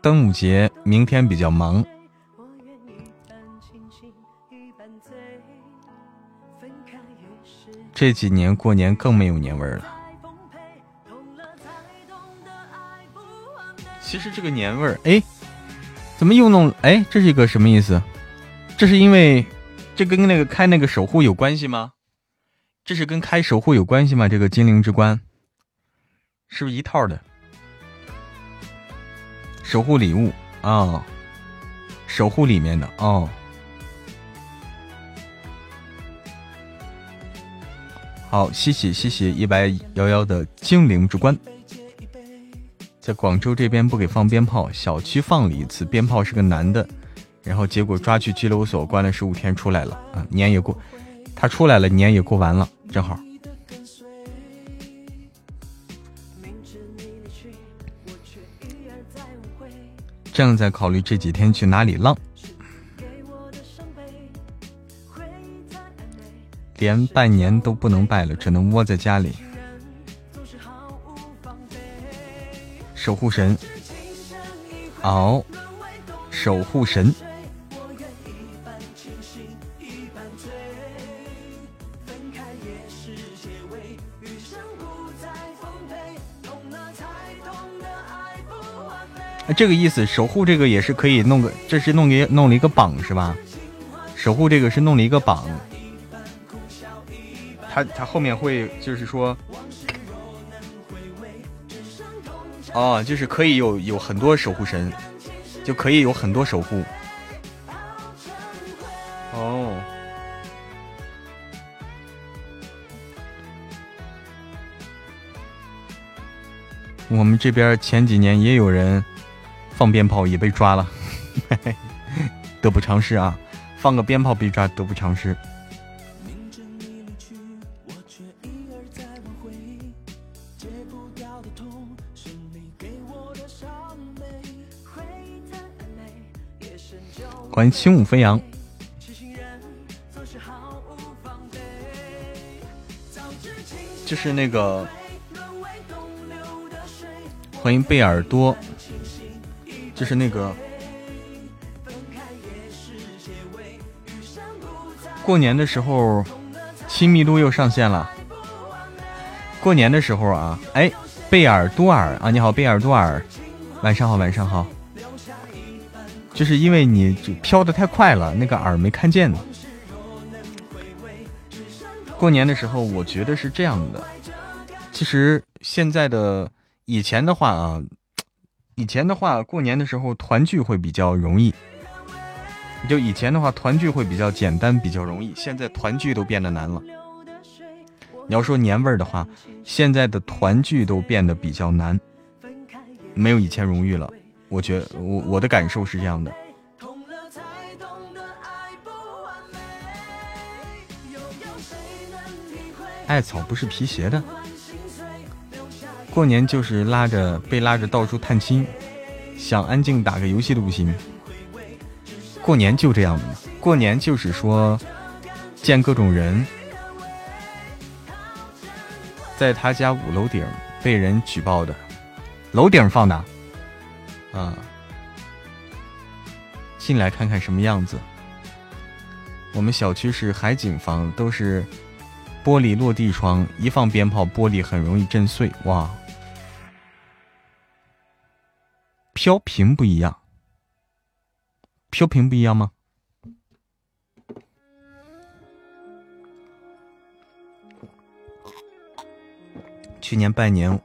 端午节明天比较忙，这几年过年更没有年味儿了。其实这个年味儿，哎，怎么又弄？哎，这是一个什么意思？这是因为这跟那个开那个守护有关系吗？这是跟开守护有关系吗？这个精灵之冠是不是一套的？守护礼物啊，守护里面的哦。好，谢谢谢谢一百幺幺的精灵之冠。在广州这边不给放鞭炮，小区放了一次鞭炮是个男的，然后结果抓去拘留所关了十五天出来了啊，年也过，他出来了年也过完了，正好。正在考虑这几天去哪里浪，连拜年都不能拜了，只能窝在家里。守护神，哦，守护神。这个意思，守护这个也是可以弄个，这是弄个弄了一个榜是吧？守护这个是弄了一个榜，他他后面会就是说。哦，就是可以有有很多守护神，就可以有很多守护。哦，我们这边前几年也有人放鞭炮，也被抓了，得不偿失啊！放个鞭炮被抓，得不偿失。欢迎轻舞飞扬，就是那个欢迎贝尔多，就是那个过年的时候，亲密度又上线了。过年的时候啊，哎，贝尔多尔啊，你好，贝尔多尔，晚上好，晚上好。就是因为你飘的太快了，那个耳没看见呢。过年的时候，我觉得是这样的。其实现在的以前的话啊，以前的话，过年的时候团聚会比较容易。就以前的话，团聚会比较简单，比较容易。现在团聚都变得难了。你要说年味儿的话，现在的团聚都变得比较难，没有以前容易了。我觉我我的感受是这样的。艾草不是皮鞋的。过年就是拉着被拉着到处探亲，想安静打个游戏都不行。过年就这样的，过年就是说见各种人。在他家五楼顶被人举报的，楼顶放的。啊，进来看看什么样子。我们小区是海景房，都是玻璃落地窗，一放鞭炮，玻璃很容易震碎。哇，飘屏不一样，飘屏不一样吗？去年拜年，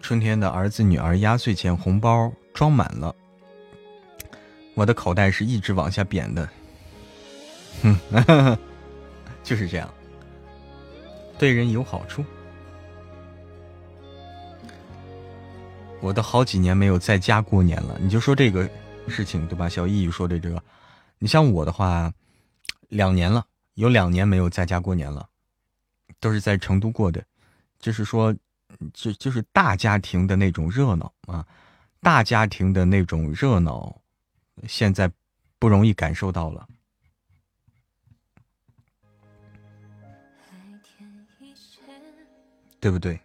春天的儿子女儿压岁钱红包。装满了，我的口袋是一直往下扁的，哼，就是这样，对人有好处。我都好几年没有在家过年了，你就说这个事情对吧？小易说的这个，你像我的话，两年了，有两年没有在家过年了，都是在成都过的，就是说，就就是大家庭的那种热闹啊。大家庭的那种热闹，现在不容易感受到了，对不对？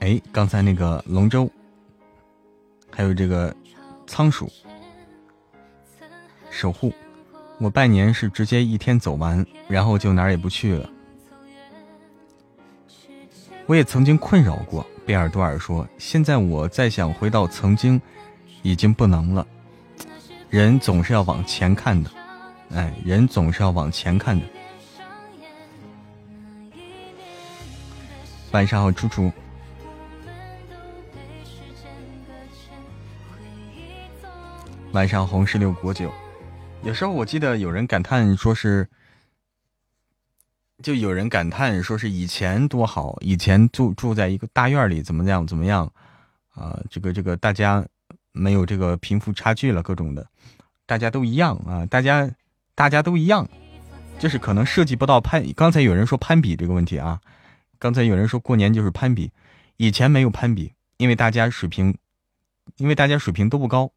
哎，刚才那个龙舟，还有这个仓鼠守护。我拜年是直接一天走完，然后就哪儿也不去了。我也曾经困扰过，贝尔多尔说：“现在我再想回到曾经，已经不能了。人总是要往前看的，哎，人总是要往前看的。”晚上好，楚楚。晚上红石榴果酒。有时候我记得有人感叹说是，就有人感叹说是以前多好，以前住住在一个大院里怎么样怎么样，啊，这个这个大家没有这个贫富差距了，各种的，大家都一样啊，大家大家都一样，就是可能涉及不到攀。刚才有人说攀比这个问题啊，刚才有人说过年就是攀比，以前没有攀比，因为大家水平，因为大家水平都不高。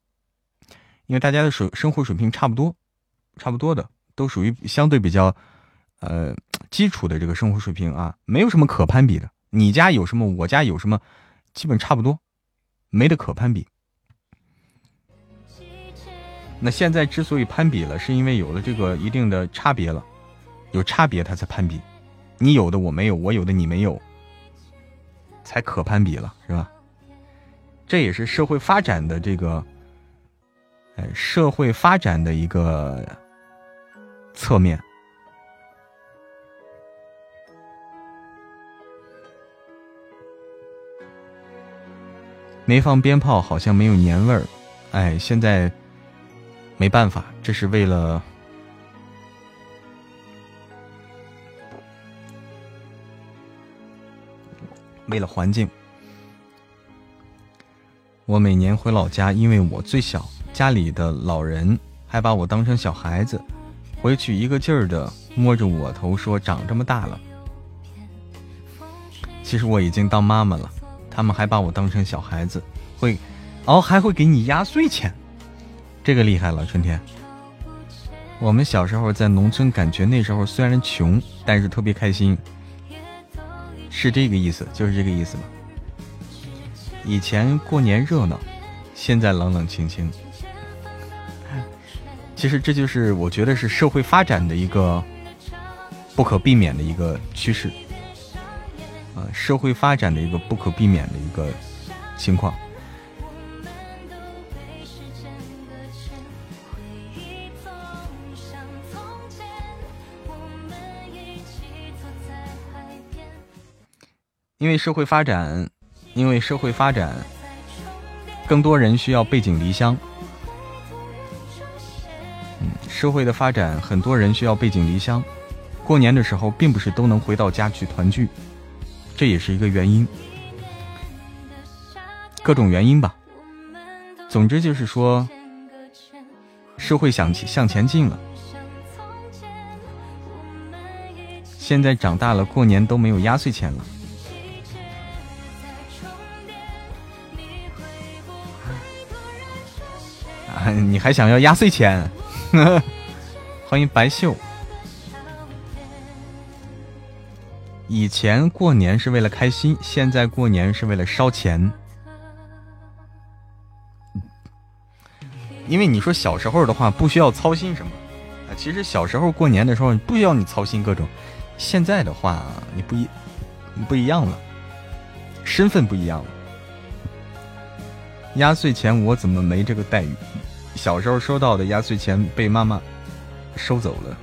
因为大家的水生活水平差不多，差不多的都属于相对比较，呃，基础的这个生活水平啊，没有什么可攀比的。你家有什么，我家有什么，基本差不多，没得可攀比。那现在之所以攀比了，是因为有了这个一定的差别了，有差别他才攀比，你有的我没有，我有的你没有，才可攀比了，是吧？这也是社会发展的这个。哎社会发展的一个侧面，没放鞭炮好像没有年味儿。哎，现在没办法，这是为了为了环境。我每年回老家，因为我最小。家里的老人还把我当成小孩子，回去一个劲儿的摸着我头说：“长这么大了。”其实我已经当妈妈了，他们还把我当成小孩子，会，哦，还会给你压岁钱，这个厉害了，春天。我们小时候在农村，感觉那时候虽然穷，但是特别开心，是这个意思，就是这个意思吗？以前过年热闹，现在冷冷清清。其实这就是我觉得是社会发展的一个不可避免的一个趋势，啊，社会发展的一个不可避免的一个情况。因为社会发展，因为社会发展，更多人需要背井离乡。社会的发展，很多人需要背井离乡，过年的时候并不是都能回到家去团聚，这也是一个原因，各种原因吧。总之就是说，社会向向前进了。现在长大了，过年都没有压岁钱了。啊，你还想要压岁钱？欢迎白秀。以前过年是为了开心，现在过年是为了烧钱。因为你说小时候的话不需要操心什么啊，其实小时候过年的时候不需要你操心各种，现在的话你不一不一样了，身份不一样了。压岁钱我怎么没这个待遇？小时候收到的压岁钱被妈妈收走了，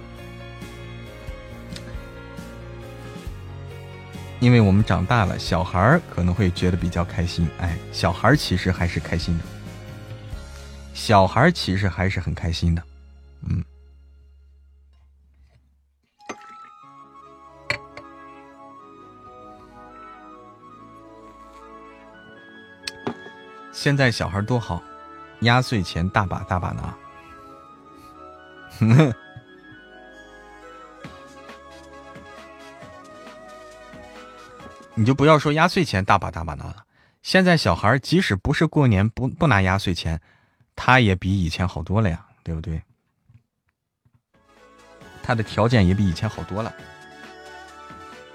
因为我们长大了，小孩可能会觉得比较开心。哎，小孩其实还是开心的，小孩其实还是很开心的，嗯。现在小孩多好。压岁钱大把大把拿，你就不要说压岁钱大把大把拿了。现在小孩即使不是过年不不拿压岁钱，他也比以前好多了呀，对不对？他的条件也比以前好多了，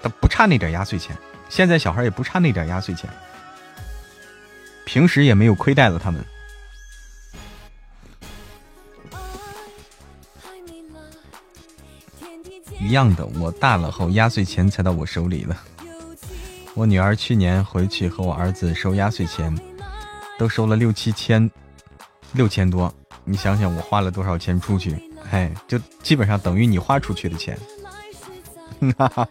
他不差那点压岁钱。现在小孩也不差那点压岁钱，平时也没有亏待了他们。一样的，我大了后压岁钱才到我手里了。我女儿去年回去和我儿子收压岁钱，都收了六七千，六千多。你想想我花了多少钱出去？哎，就基本上等于你花出去的钱。哈哈，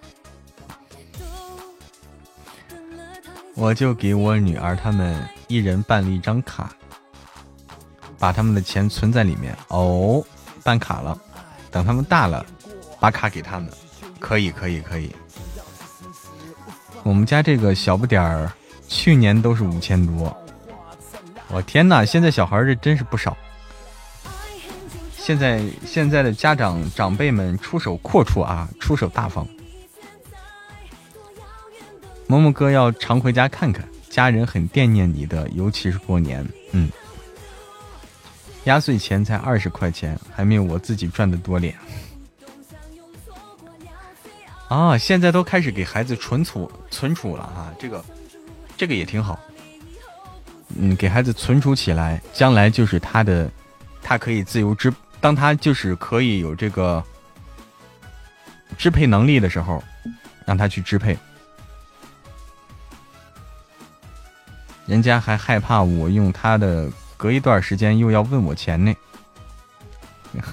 我就给我女儿他们一人办了一张卡，把他们的钱存在里面。哦，办卡了，等他们大了。把卡给他们，可以可以可以。我们家这个小不点儿，去年都是五千多。我天哪，现在小孩这真是不少。现在现在的家长长辈们出手阔绰啊，出手大方。萌萌哥要常回家看看，家人很惦念你的，尤其是过年。嗯，压岁钱才二十块钱，还没有我自己赚的多咧。啊，现在都开始给孩子存储存储了啊，这个，这个也挺好。嗯，给孩子存储起来，将来就是他的，他可以自由支，当他就是可以有这个支配能力的时候，让他去支配。人家还害怕我用他的，隔一段时间又要问我钱呢。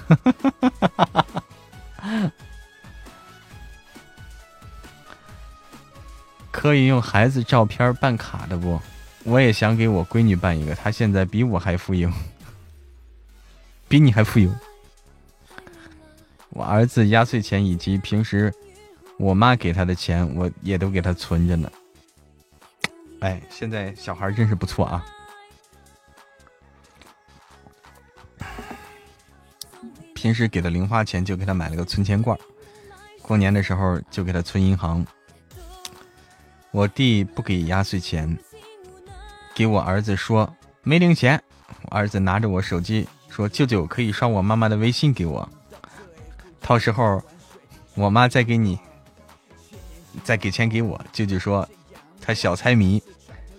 哈哈哈哈哈哈可以用孩子照片办卡的不？我也想给我闺女办一个，她现在比我还富有，比你还富有。我儿子压岁钱以及平时我妈给他的钱，我也都给他存着呢。哎，现在小孩真是不错啊！平时给的零花钱就给他买了个存钱罐，过年的时候就给他存银行。我弟不给压岁钱，给我儿子说没零钱。我儿子拿着我手机说：“舅舅可以刷我妈妈的微信给我，到时候我妈再给你，再给钱给我。”舅舅说他小财迷，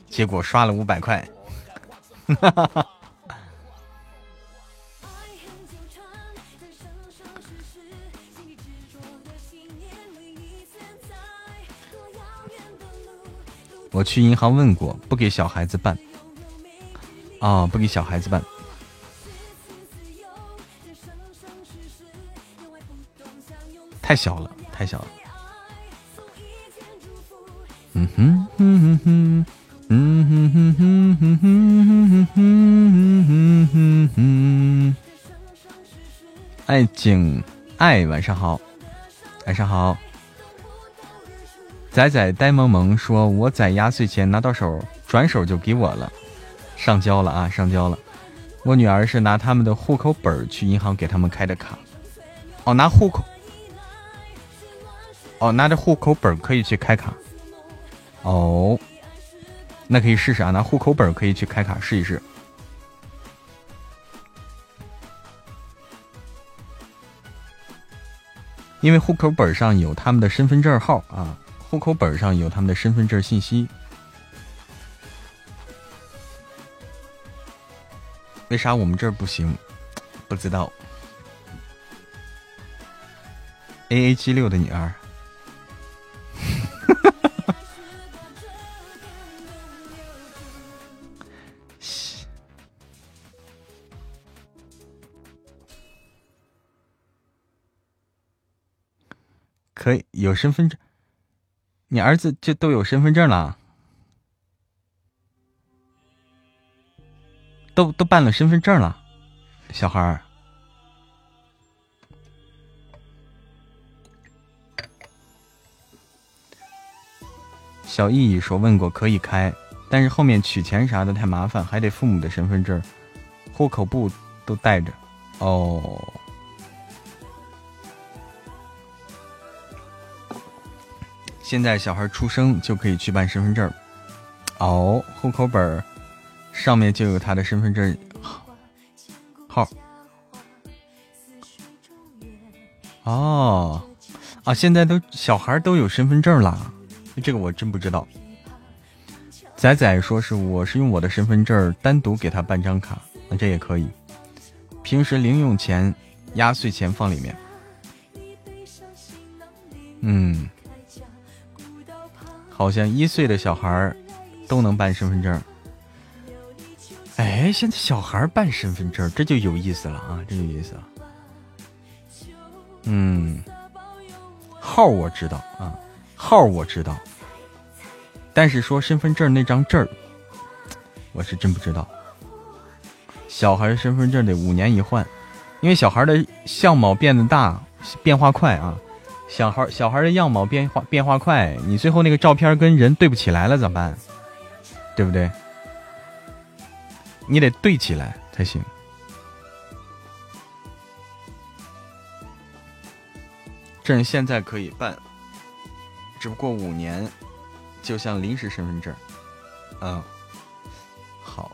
结果刷了五百块。哈哈哈。我去银行问过，不给小孩子办。啊，不给小孩子办。太小了，太小了。嗯哼哼哼哼，嗯哼哼哼哼哼哼哼哼哼哼。爱景爱，晚上好，晚上好。仔仔呆萌萌说：“我在压岁钱拿到手，转手就给我了，上交了啊，上交了。我女儿是拿他们的户口本去银行给他们开的卡。哦，拿户口，哦，拿着户口本可以去开卡。哦，那可以试试啊，拿户口本可以去开卡试一试。因为户口本上有他们的身份证号啊。”户口本上有他们的身份证信息，为啥我们这儿不行？不知道。A A G 六的女儿，可以有身份证。你儿子就都有身份证了，都都办了身份证了，小孩儿。小易说问过可以开，但是后面取钱啥的太麻烦，还得父母的身份证、户口簿都带着。哦。现在小孩出生就可以去办身份证，哦，户口本上面就有他的身份证号。哦，啊，现在都小孩都有身份证了，这个我真不知道。仔仔说是我是用我的身份证单独给他办张卡，那这也可以。平时零用钱、压岁钱放里面。嗯。好像一岁的小孩都能办身份证。哎，现在小孩办身份证，这就有意思了啊！这有意思了。嗯，号我知道啊，号我知道，但是说身份证那张证儿，我是真不知道。小孩身份证得五年一换，因为小孩的相貌变得大，变化快啊。小孩小孩的样貌变化变化快，你最后那个照片跟人对不起来了怎么办？对不对？你得对起来才行。证现在可以办，只不过五年，就像临时身份证。嗯，好。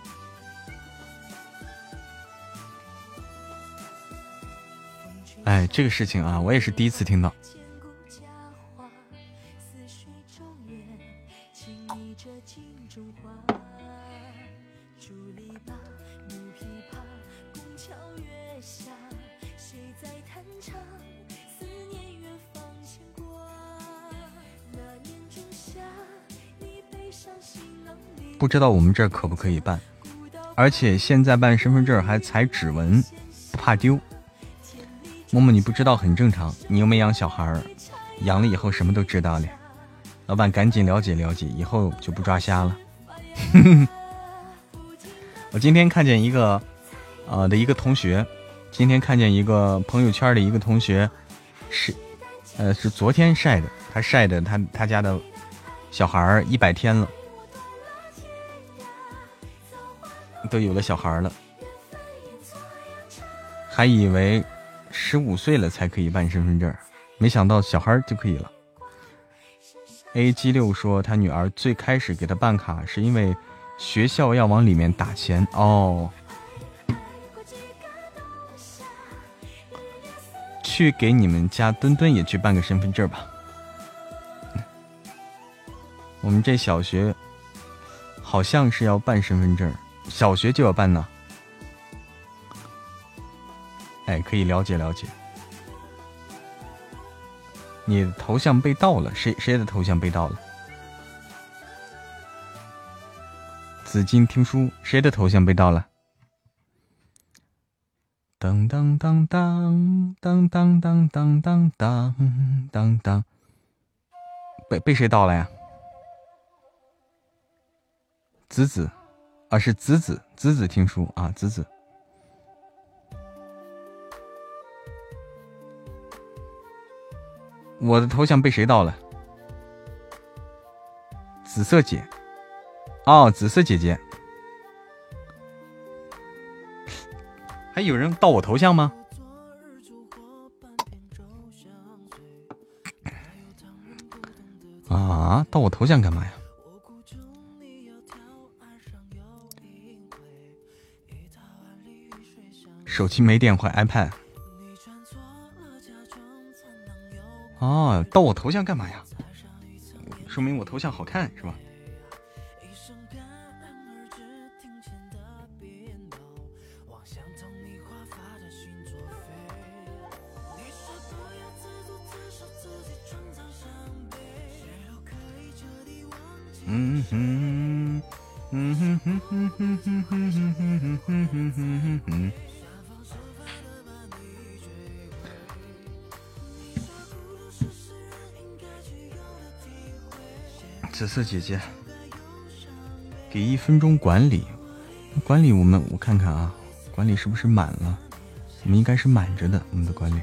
哎，这个事情啊，我也是第一次听到。知道我们这儿可不可以办，而且现在办身份证还采指纹，不怕丢。默默，你不知道很正常，你又没养小孩儿，养了以后什么都知道了。老板，赶紧了解了解，以后就不抓瞎了。我今天看见一个，呃的一个同学，今天看见一个朋友圈的一个同学，是，呃是昨天晒的，他晒的他他家的小孩儿一百天了。都有了小孩了，还以为十五岁了才可以办身份证，没想到小孩就可以了。A G 六说他女儿最开始给他办卡是因为学校要往里面打钱哦，去给你们家墩墩也去办个身份证吧。我们这小学。好像是要办身份证，小学就要办呢。哎，可以了解了解。你的头像被盗了，谁谁的头像被盗了？紫金听书，谁的头像被盗了？当当当当当当当当当当当当，被被谁盗了呀？子子，啊是子子，子子听书啊，子子。我的头像被谁盗了？紫色姐，哦，紫色姐姐，还有人盗我头像吗？啊，盗我头像干嘛呀？手机没电，换 iPad。哦，盗我头像干嘛呀？说明我头像好看是吧？嗯哼，嗯哼哼哼哼哼哼哼哼哼哼哼。紫色姐姐，给一分钟管理，管理我们我看看啊，管理是不是满了？我们应该是满着的，我们的管理。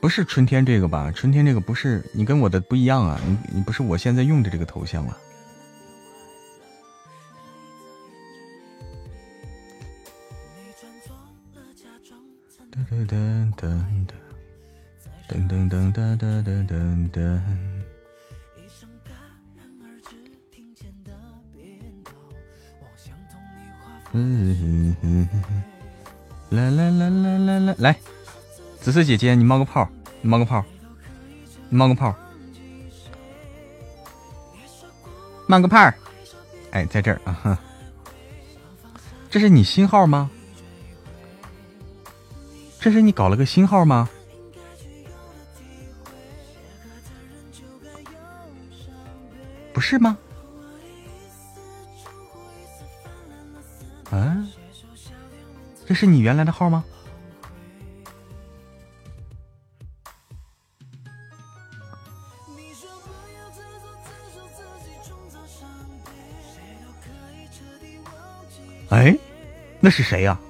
不是春天这个吧？春天这个不是你跟我的不一样啊，你你不是我现在用的这个头像啊。噔噔噔噔噔噔噔噔噔噔噔。嗯，来来来来来来来，紫色姐姐，你冒个泡，你冒个泡，你冒个泡，冒个泡哎，在这儿啊哈，这是你新号吗？这是你搞了个新号吗？不是吗？嗯？这是你原来的号吗？哎，那是谁呀？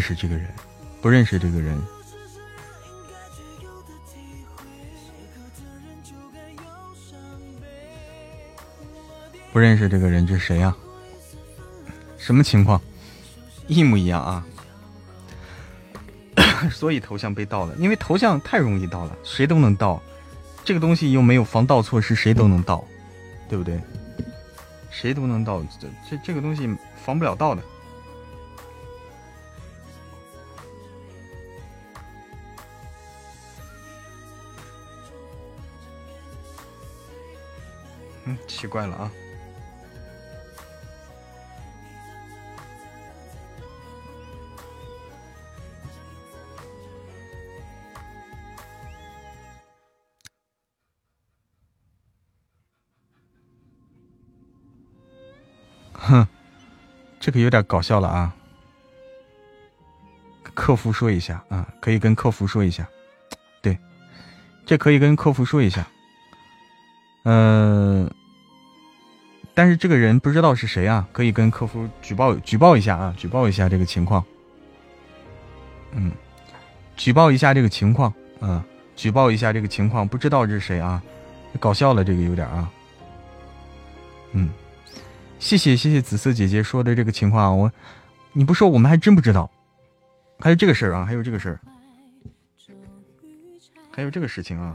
认识这个人，不认识这个人，不认识这个人，这是谁呀？什么情况？一模一样啊！所以头像被盗了，因为头像太容易盗了，谁都能盗。这个东西又没有防盗措施，谁都能盗，对不对？谁都能盗，这这这个东西防不了盗的。奇怪了啊！哼，这个有点搞笑了啊！客服说一下啊，可以跟客服说一下。对，这可以跟客服说一下。嗯。但是这个人不知道是谁啊，可以跟客服举报举报一下啊，举报一下这个情况。嗯，举报一下这个情况，嗯，举报一下这个情况，不知道这是谁啊？搞笑了，这个有点啊。嗯，谢谢谢谢紫色姐姐说的这个情况，我你不说我们还真不知道。还有这个事儿啊，还有这个事儿，还有这个事情啊。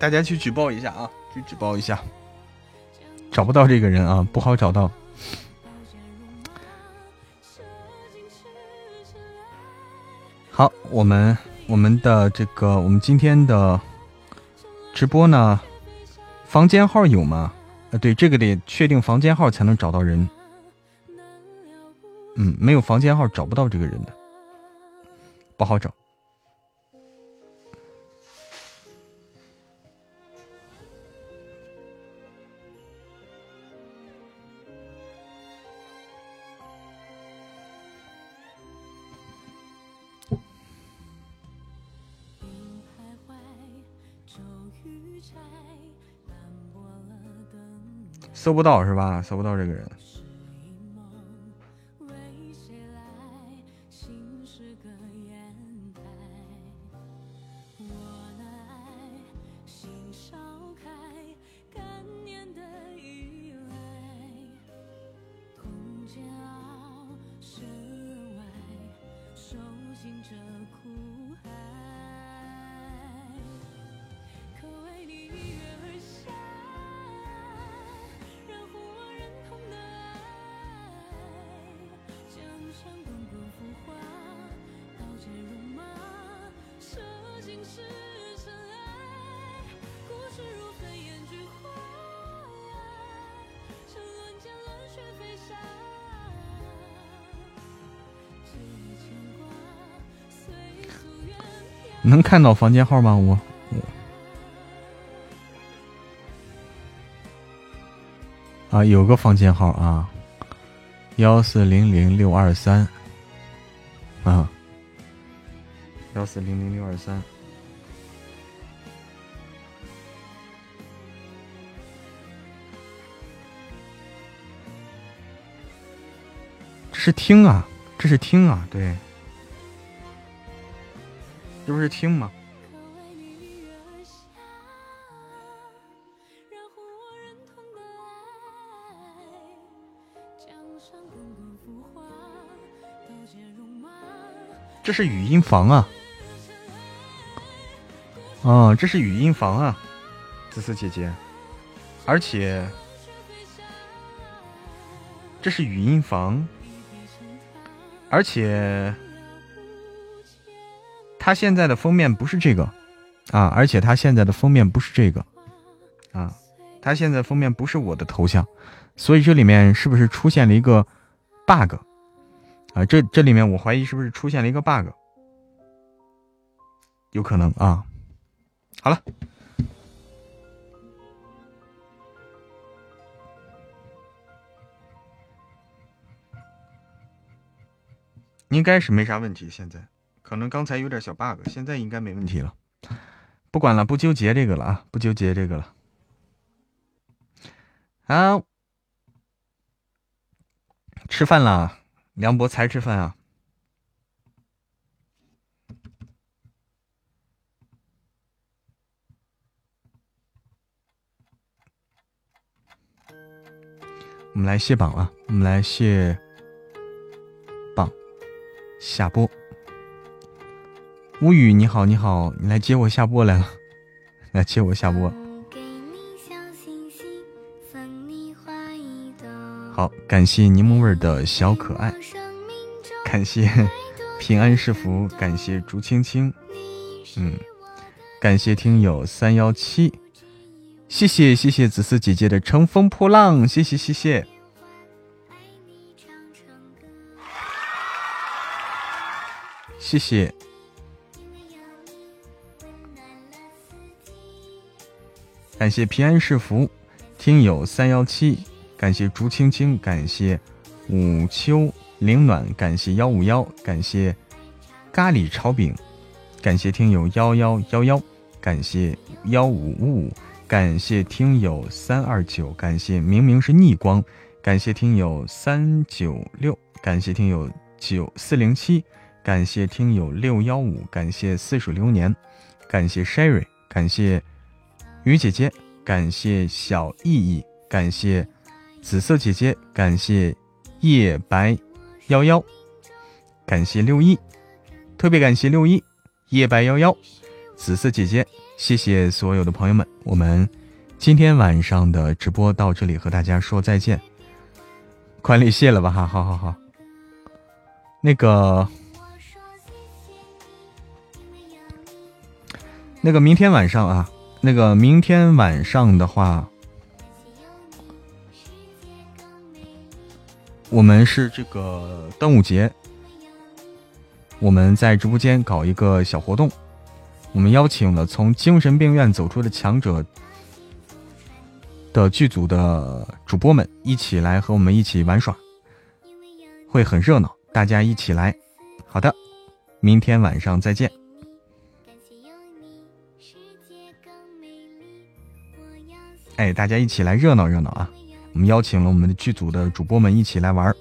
大家去举报一下啊！去举报一下，找不到这个人啊，不好找到。好，我们我们的这个我们今天的直播呢，房间号有吗？呃，对，这个得确定房间号才能找到人。嗯，没有房间号找不到这个人的，不好找。搜不到是吧？搜不到这个人。看到房间号吗？我。我啊，有个房间号啊，幺四零零六二三。啊，幺四零零六二三，这是听啊，这是听啊，对。这不是听吗？这是语音房啊！啊，这是语音房啊，思思姐姐，而且这是语音房，而且。它现在的封面不是这个，啊，而且它现在的封面不是这个，啊，它现在封面不是我的头像，所以这里面是不是出现了一个 bug？啊，这这里面我怀疑是不是出现了一个 bug？有可能啊。好了，应该是没啥问题，现在。可能刚才有点小 bug，现在应该没问题了。不管了，不纠结这个了啊，不纠结这个了。啊，吃饭了，梁博才吃饭啊。我们来卸榜啊，我们来卸榜，下播。无语，你好，你好，你来接我下播来了，来接我下播。好，感谢柠檬味的小可爱，感谢平安是福，感谢竹青青，嗯，感谢听友三幺七，谢谢谢谢紫丝姐姐的乘风破浪，谢谢谢谢，谢谢。感谢平安是福，听友三幺七，感谢竹青青，感谢午秋凌暖，感谢幺五幺，感谢咖喱炒饼，感谢听友幺幺幺幺，感谢幺五五五，感谢听友三二九，感谢明明是逆光，感谢听友三九六，感谢听友九四零七，感谢听友六幺五，感谢似水流年，感谢 Sherry，感谢。雨姐姐，感谢小意义，感谢紫色姐姐，感谢夜白幺幺，感谢六一，特别感谢六一夜白幺幺，紫色姐姐，谢谢所有的朋友们，我们今天晚上的直播到这里和大家说再见，快立谢了吧哈，好好好，那个。那个明天晚上啊，那个明天晚上的话，我们是这个端午节，我们在直播间搞一个小活动，我们邀请了从精神病院走出的强者的剧组的主播们一起来和我们一起玩耍，会很热闹，大家一起来。好的，明天晚上再见。哎，大家一起来热闹热闹啊！我们邀请了我们的剧组的主播们一起来玩。